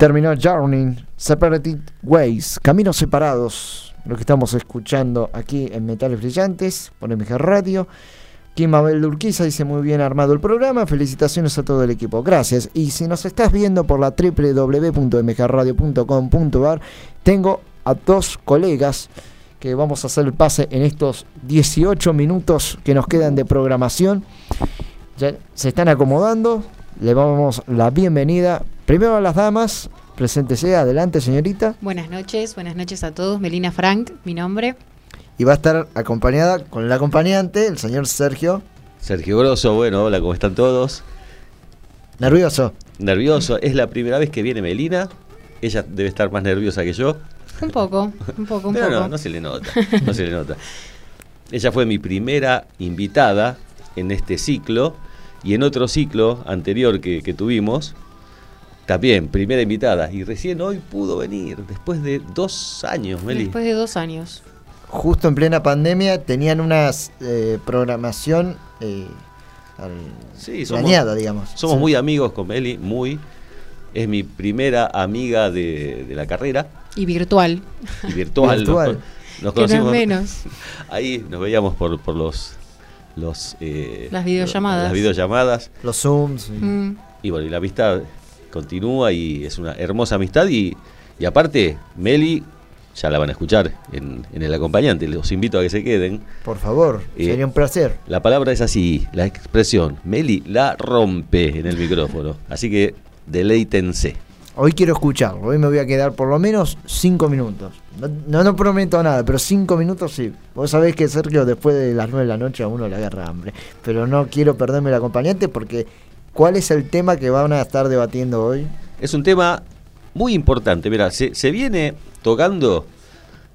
Terminó Journey, Separated Ways, Caminos Separados, lo que estamos escuchando aquí en Metales Brillantes, por MG Radio. Kim Mabel Durquiza dice muy bien armado el programa, felicitaciones a todo el equipo, gracias. Y si nos estás viendo por la www.mgradio.com.ar, tengo a dos colegas que vamos a hacer el pase en estos 18 minutos que nos quedan de programación. Se están acomodando, le damos la bienvenida primero a las damas. Preséntese, adelante señorita. Buenas noches, buenas noches a todos. Melina Frank, mi nombre. Y va a estar acompañada con el acompañante, el señor Sergio. Sergio Grosso, bueno, hola, ¿cómo están todos? Nervioso. Nervioso, es la primera vez que viene Melina. Ella debe estar más nerviosa que yo. Un poco, un poco, un Pero poco. no, no se le nota, no se le nota. Ella fue mi primera invitada en este ciclo y en otro ciclo anterior que, que tuvimos, también primera invitada. Y recién hoy pudo venir, después de dos años, Meli. Después de dos años. Justo en plena pandemia tenían una programación eh, al- Sí, somos, planeada, digamos. Somos Sí. muy amigos con Meli, muy. Es mi primera amiga de, de la carrera Y virtual. y virtual. Virtual. Nos, nos Que no es conocimos. menos. Ahí nos veíamos por, por los. los eh, Las videollamadas. Las videollamadas. Los Zooms. y- Mm. Y bueno, y la amistad continúa y es una hermosa amistad. Y, y aparte, Meli, ya la van a escuchar en, en el acompañante. Los invito a que se queden. Por favor, Eh, sería un placer. La palabra es así, la expresión. Meli la rompe en el micrófono. Así que deleítense. Hoy quiero escucharlo. Hoy me voy a quedar por lo menos cinco minutos. No, no, no prometo nada, pero cinco minutos sí. Vos sabés que Sergio después de las nueve de la noche a uno le agarra hambre. Pero no quiero perderme el acompañante porque ¿cuál es el tema que van a estar debatiendo hoy? Es un tema muy importante. Mira, se, se viene tocando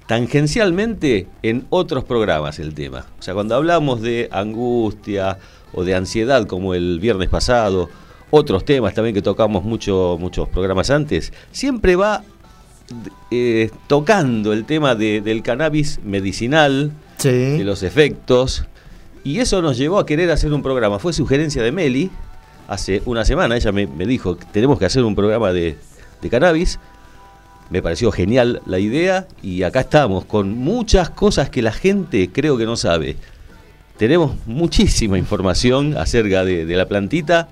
tangencialmente en otros programas el tema. O sea, cuando hablamos de angustia o de ansiedad, como el viernes pasado, otros temas también que tocamos mucho, muchos programas antes, siempre va eh, tocando el tema de- del cannabis medicinal, de los efectos, y eso nos llevó a querer hacer un programa. Fue sugerencia de Meli hace una semana, ella me, me dijo, tenemos que hacer un programa de, de cannabis. Me pareció genial la idea y acá estamos con muchas cosas que la gente creo que no sabe. Tenemos muchísima información acerca de, de la plantita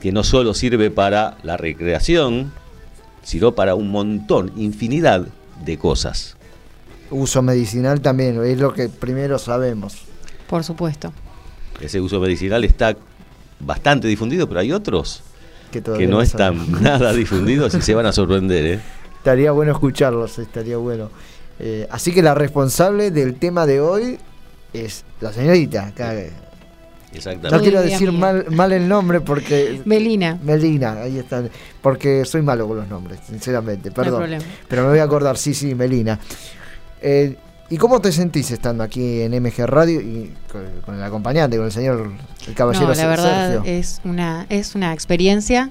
que no solo sirve para la recreación, sino para un montón, infinidad de cosas. Uso medicinal también, es lo que primero sabemos. Por supuesto. Ese uso medicinal está bastante difundido, pero hay otros Que, todavía que no están nada difundidos y se van a sorprender. ¿eh? Estaría bueno escucharlos, estaría bueno. Eh, así que la responsable del tema de hoy es la señorita. Exactamente. No quiero decir mal, mal el nombre porque... Melina. Melina, ahí está. Porque soy malo con los nombres, sinceramente, No hay perdón. problema. Pero me voy a acordar, sí, sí, Melina. Eh, ¿Y cómo te sentís estando aquí en MG Radio y con, con el acompañante, con el señor, el caballero No, la verdad Sergio? es una, es una experiencia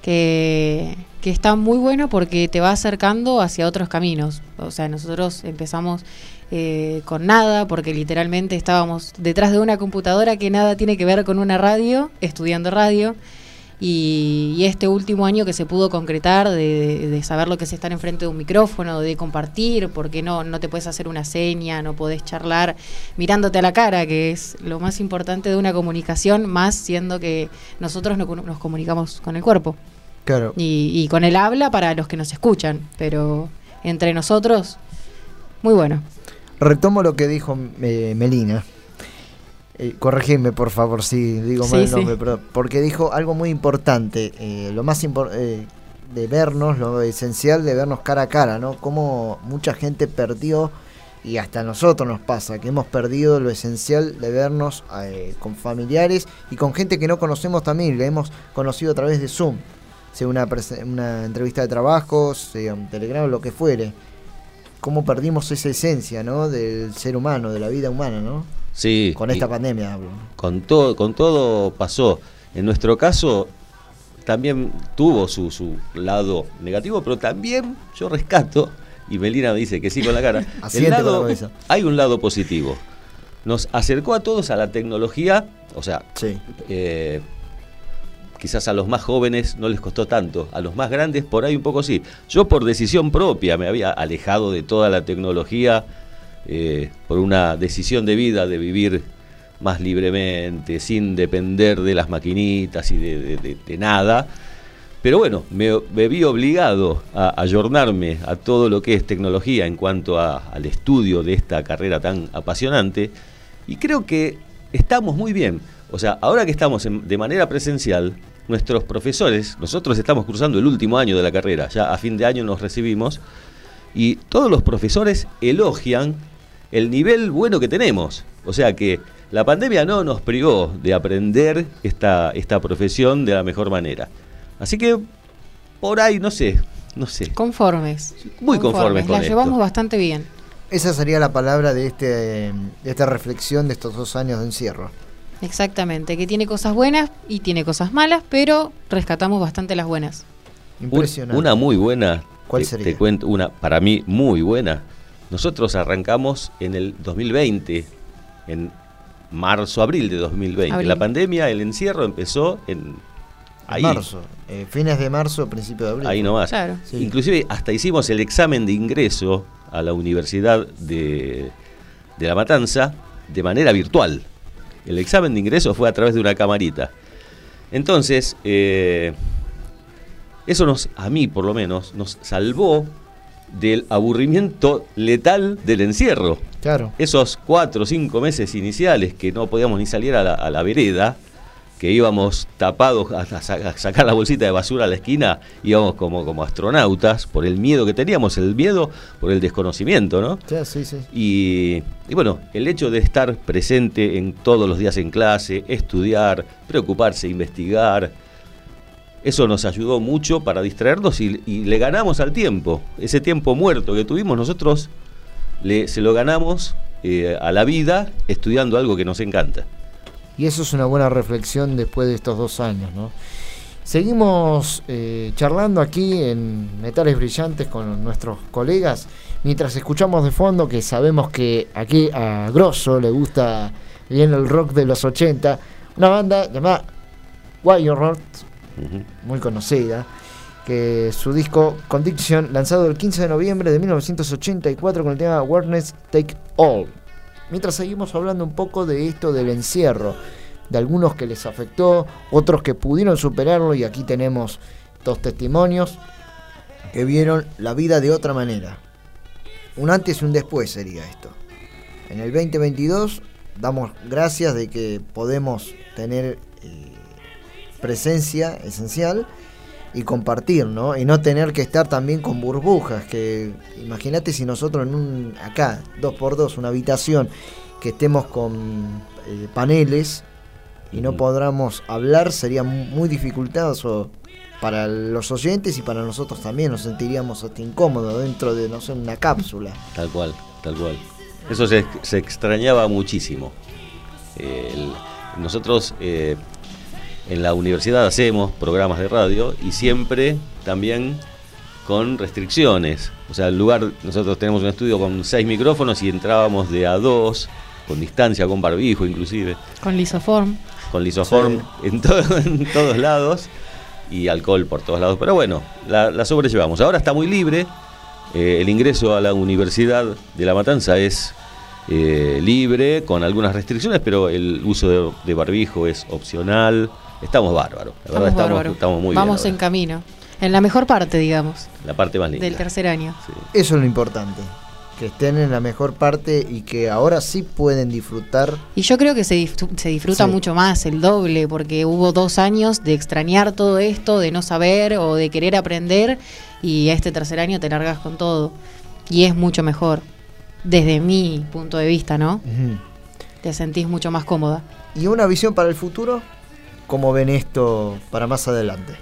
que, que está muy bueno porque te va acercando hacia otros caminos. O sea, nosotros empezamos eh, con nada, porque literalmente estábamos detrás de una computadora que nada tiene que ver con una radio, estudiando radio. Y, y este último año que se pudo concretar de, de- de saber lo que es estar enfrente de un micrófono, de compartir, porque no, no te puedes hacer una seña, no podés charlar mirándote a la cara, que es lo más importante de una comunicación, más siendo que nosotros no- nos comunicamos con el cuerpo Claro. y, y con el habla para los que nos escuchan, pero entre nosotros, muy bueno. Retomo lo que dijo eh, Melina. Eh, corregime, por favor, si digo mal Sí, el nombre, sí. pero- porque dijo algo muy importante. eh, lo más importante de vernos, lo esencial de vernos cara a cara, ¿no? Como mucha gente perdió, y hasta a nosotros nos pasa, que hemos perdido lo esencial de vernos eh, con familiares y con gente que no conocemos también, le hemos conocido a través de Zoom, sea una entrevista de trabajo, sea un telegrama, lo que fuere cómo perdimos esa esencia, ¿no? Del ser humano, de la vida humana, ¿no? Sí. Con esta pandemia hablo. Con todo, con todo pasó. En nuestro caso también tuvo su, su lado negativo, pero también yo rescato, y Melina me dice que sí con la cara, el la lado- hay un lado positivo. Nos acercó a todos a la tecnología, o sea, eh, quizás a los más jóvenes no les costó tanto, a los más grandes por ahí un poco sí. Yo por decisión propia me había alejado de toda la tecnología eh, por una decisión de vida de vivir más libremente, sin depender de las maquinitas y de, de- de- de nada. Pero bueno, me, me vi obligado a ayornarme a todo lo que es tecnología en cuanto a- al estudio de esta carrera tan apasionante y creo que estamos muy bien. O sea, ahora que estamos en- de manera presencial, nuestros profesores, nosotros estamos cruzando el último año de la carrera, ya a fin de año nos recibimos, y todos los profesores elogian el nivel bueno que tenemos. O sea que la pandemia no nos privó de aprender esta, esta profesión de la mejor manera. Así que por ahí, no sé, no sé. Conformes. Muy conformes con La esto. llevamos bastante bien. Esa sería la palabra de, este, de esta reflexión de estos dos años de encierro. Exactamente, que tiene cosas buenas y tiene cosas malas, pero rescatamos bastante las buenas. Un- Una muy buena. ¿Cuál te- sería? Te cuento una, para mí muy buena. Nosotros arrancamos en el 2020, en marzo, abril de 2020. Abril. La pandemia, el encierro empezó en ahí. Marzo, eh, fines de marzo, principio de abril. Ahí nomás. Sí. Inclusive hasta hicimos el examen de ingreso a la Universidad de, de La Matanza de manera virtual. El examen de ingreso fue a través de una camarita. Entonces, eh, eso nos, a mí por lo menos, nos salvó del aburrimiento letal del encierro. Claro. Esos cuatro o cinco meses iniciales que no podíamos ni salir a la, a la vereda, que íbamos tapados a, a sacar la bolsita de basura a la esquina, íbamos como, como astronautas por el miedo que teníamos, el miedo por el desconocimiento, ¿no? Sí, sí, sí. Y, y bueno, el hecho de estar presente en todos los días en clase, estudiar, preocuparse, investigar, eso nos ayudó mucho para distraernos y, le ganamos al tiempo. Ese tiempo muerto que tuvimos nosotros, le, se lo ganamos eh, a la vida estudiando algo que nos encanta. Y eso es una buena reflexión después de estos dos años, ¿no? Seguimos eh, charlando aquí en Metales Brillantes con nuestros colegas, mientras escuchamos de fondo que sabemos que aquí a Grosso le gusta bien el rock de los 80, una banda llamada Wire muy conocida, que su disco Condition, lanzado el 15 de noviembre de 1984 con el tema Awareness Take All. Mientras seguimos hablando un poco de esto del encierro, de algunos que les afectó, otros que pudieron superarlo y aquí tenemos dos testimonios que vieron la vida de otra manera. Un antes y un después sería esto. En el 2022 damos gracias de que podemos tener eh, presencia esencial y compartir, ¿no? Y no tener que estar también con burbujas, que imagínate si nosotros en un, acá, dos por dos, una habitación, que estemos con eh, paneles y no podamos hablar, sería mu- muy dificultoso para los oyentes y para nosotros también, nos sentiríamos hasta incómodos dentro de, no sé, una cápsula. Tal cual, tal cual. Eso se, se extrañaba muchísimo. Eh, el- nosotros, eh, en la universidad hacemos programas de radio y siempre también con restricciones. O sea, el lugar, nosotros tenemos un estudio con seis micrófonos y entrábamos de a dos, con distancia, con barbijo inclusive, Con lisoform. con lisoform en, to- en todos lados y alcohol por todos lados. Pero bueno, la, la sobrellevamos. Ahora está muy libre. eh, el ingreso a la Universidad de La Matanza es eh, libre, con algunas restricciones, pero el uso de, de barbijo es opcional. Estamos bárbaros. La verdad, Estamos estamos, bárbaros. estamos muy Vamos bien. en camino. En la mejor parte, digamos. La parte más linda. del tercer año. Eso es lo importante. Que estén en la mejor parte y que ahora sí pueden disfrutar. Y yo creo que se, se disfruta Sí. mucho más, el doble, porque hubo dos años de extrañar todo esto, de no saber o de querer aprender, y este tercer año te largas con todo. Y es mucho mejor, desde mi punto de vista, ¿no? Te sentís mucho más cómoda. ¿Y una visión para el futuro? ¿Cómo ven esto para más adelante?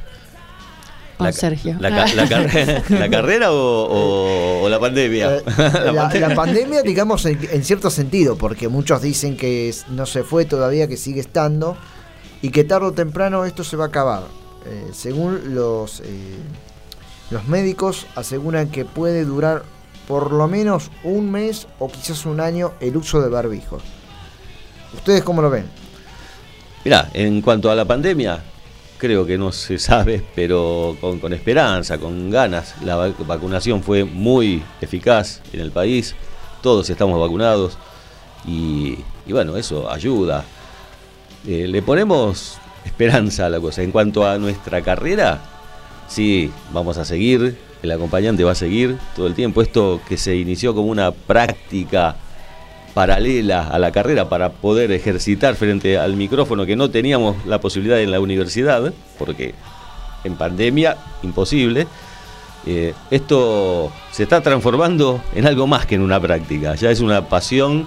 La, Sergio. la ca- la carre- ¿la carrera o, o- o la pandemia? Eh, la, la pandemia, digamos, en, en cierto sentido, porque muchos dicen que es- no se fue todavía, que sigue estando, y que tarde o temprano esto se va a acabar. Eh, según los, eh, los médicos, aseguran que puede durar por lo menos un mes o quizás un año el uso de barbijo. ¿Ustedes cómo lo ven? Mirá, en cuanto a la pandemia, creo que no se sabe, pero con, esperanza, con ganas. La va- vacunación fue muy eficaz en el país, todos estamos vacunados y, y bueno, eso ayuda. Eh, le ponemos esperanza a la cosa. En cuanto a nuestra carrera, sí, vamos a seguir, el acompañante va a seguir todo el tiempo. Esto que se inició como una práctica paralela a la carrera para poder ejercitar frente al micrófono que no teníamos la posibilidad en la universidad, porque en pandemia imposible. Eh, esto se está transformando en algo más que en una práctica, ya es una pasión.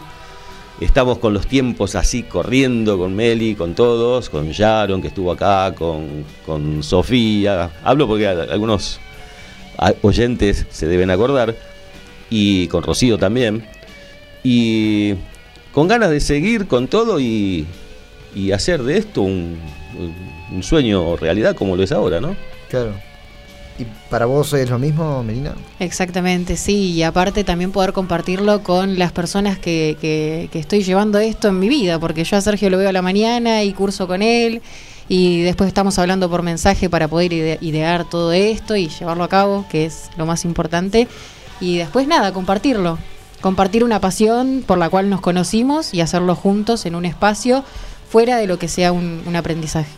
Estamos con los tiempos así corriendo con Meli, con todos, con Sharon que estuvo acá, con, con Sofía. Hablo porque algunos oyentes se deben acordar, y con Rocío también y con ganas de seguir con todo y, y hacer de esto un, un sueño o realidad como lo es ahora, ¿no? Claro. ¿Y para vos es lo mismo, Melina? Exactamente, sí, y aparte también poder compartirlo con las personas que, que, que estoy llevando esto en mi vida, porque yo a Sergio lo veo a la mañana y curso con él, y después estamos hablando por mensaje para poder ide- idear todo esto y llevarlo a cabo, que es lo más importante, y después nada, compartirlo, compartir una pasión por la cual nos conocimos y hacerlo juntos en un espacio fuera de lo que sea un, un aprendizaje.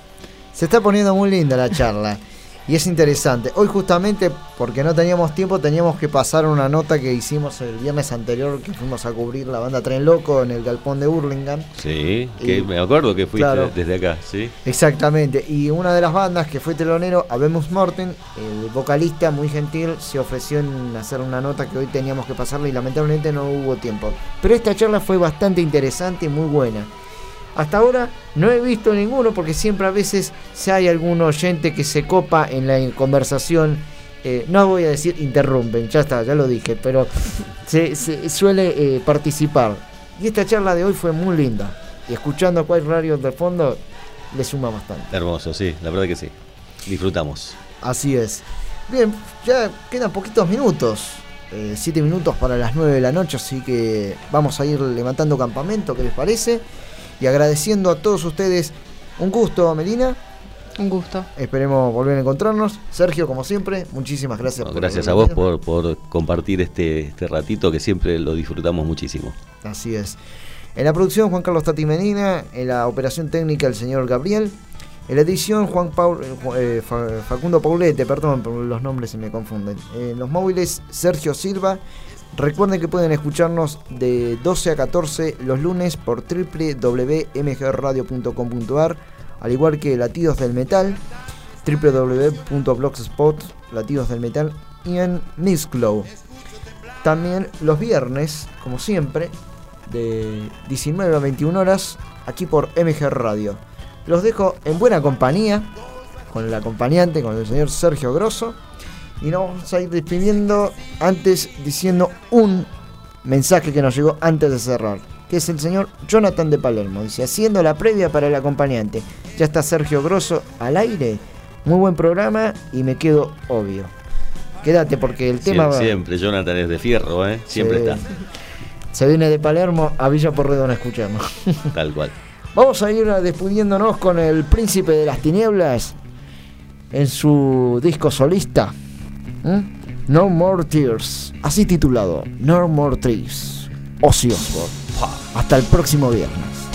Se está poniendo muy linda la charla y es interesante. Hoy justamente, porque no teníamos tiempo, teníamos que pasar una nota que hicimos el viernes anterior que fuimos a cubrir la banda Tren Loco en el galpón de Hurlingham. Sí, que Y- me acuerdo que fuiste claro. desde acá, ¿sí? Exactamente, y una de las bandas que fue telonero, Abemus Morten, el vocalista muy gentil, se ofreció en hacer una nota que hoy teníamos que pasarle y lamentablemente no hubo tiempo. Pero esta charla fue bastante interesante y muy buena. Hasta ahora no he visto ninguno porque siempre a veces si hay algún oyente que se copa en la conversación, eh, no voy a decir interrumpen, ya está, ya lo dije, pero se, se suele eh, participar. Y esta charla de hoy fue muy linda. Y escuchando a Quiet Radio de fondo, le suma bastante. Hermoso, sí, la verdad que sí. Disfrutamos. Así es. Bien, ya quedan poquitos minutos. eh, siete minutos para las 9 de la noche, así que vamos a ir levantando campamento, ¿qué les parece? Y agradeciendo a todos ustedes. Un gusto, Melina. Un gusto. Esperemos volver a encontrarnos. Sergio, como siempre, muchísimas gracias. No, por gracias a vos por, por compartir este, este ratito que siempre lo disfrutamos muchísimo. Así es. En la producción, Juan Carlos Tati Medina. En la operación técnica, el señor Gabriel. En la edición, Juan Paul, eh, eh, Fa- Facundo Paulete, perdón, por los nombres se me confunden. En los móviles, Sergio Silva. Recuerden que pueden escucharnos de 12 a 14 los lunes por www.mgradio.com.ar, al igual que Latidos del Metal, www.blogspot, Latidos del Metal, y en Mixcloud. También los viernes, como siempre, de 19 a 21 horas, aquí por MG Radio. Los dejo en buena compañía, con el acompañante, con el señor Sergio Grosso. Y nos vamos a ir despidiendo antes diciendo un mensaje que nos llegó antes de cerrar, que es el señor Jonathan de Palermo. Dice, haciendo la previa para el acompañante. Ya está Sergio Grosso al aire. Muy buen programa y me quedo obvio. Quédate porque el tema Siempre, va- siempre, Jonathan es de fierro, ¿eh? Siempre Sí. está. se viene de Palermo a Villa Porredón, escuchamos. Tal cual. Vamos a ir despidiéndonos con el Príncipe de las Tinieblas en su disco solista. ¿Mm? No More Tears, así titulado, No More Tears. Ozzy Osbourne. Hasta el próximo viernes.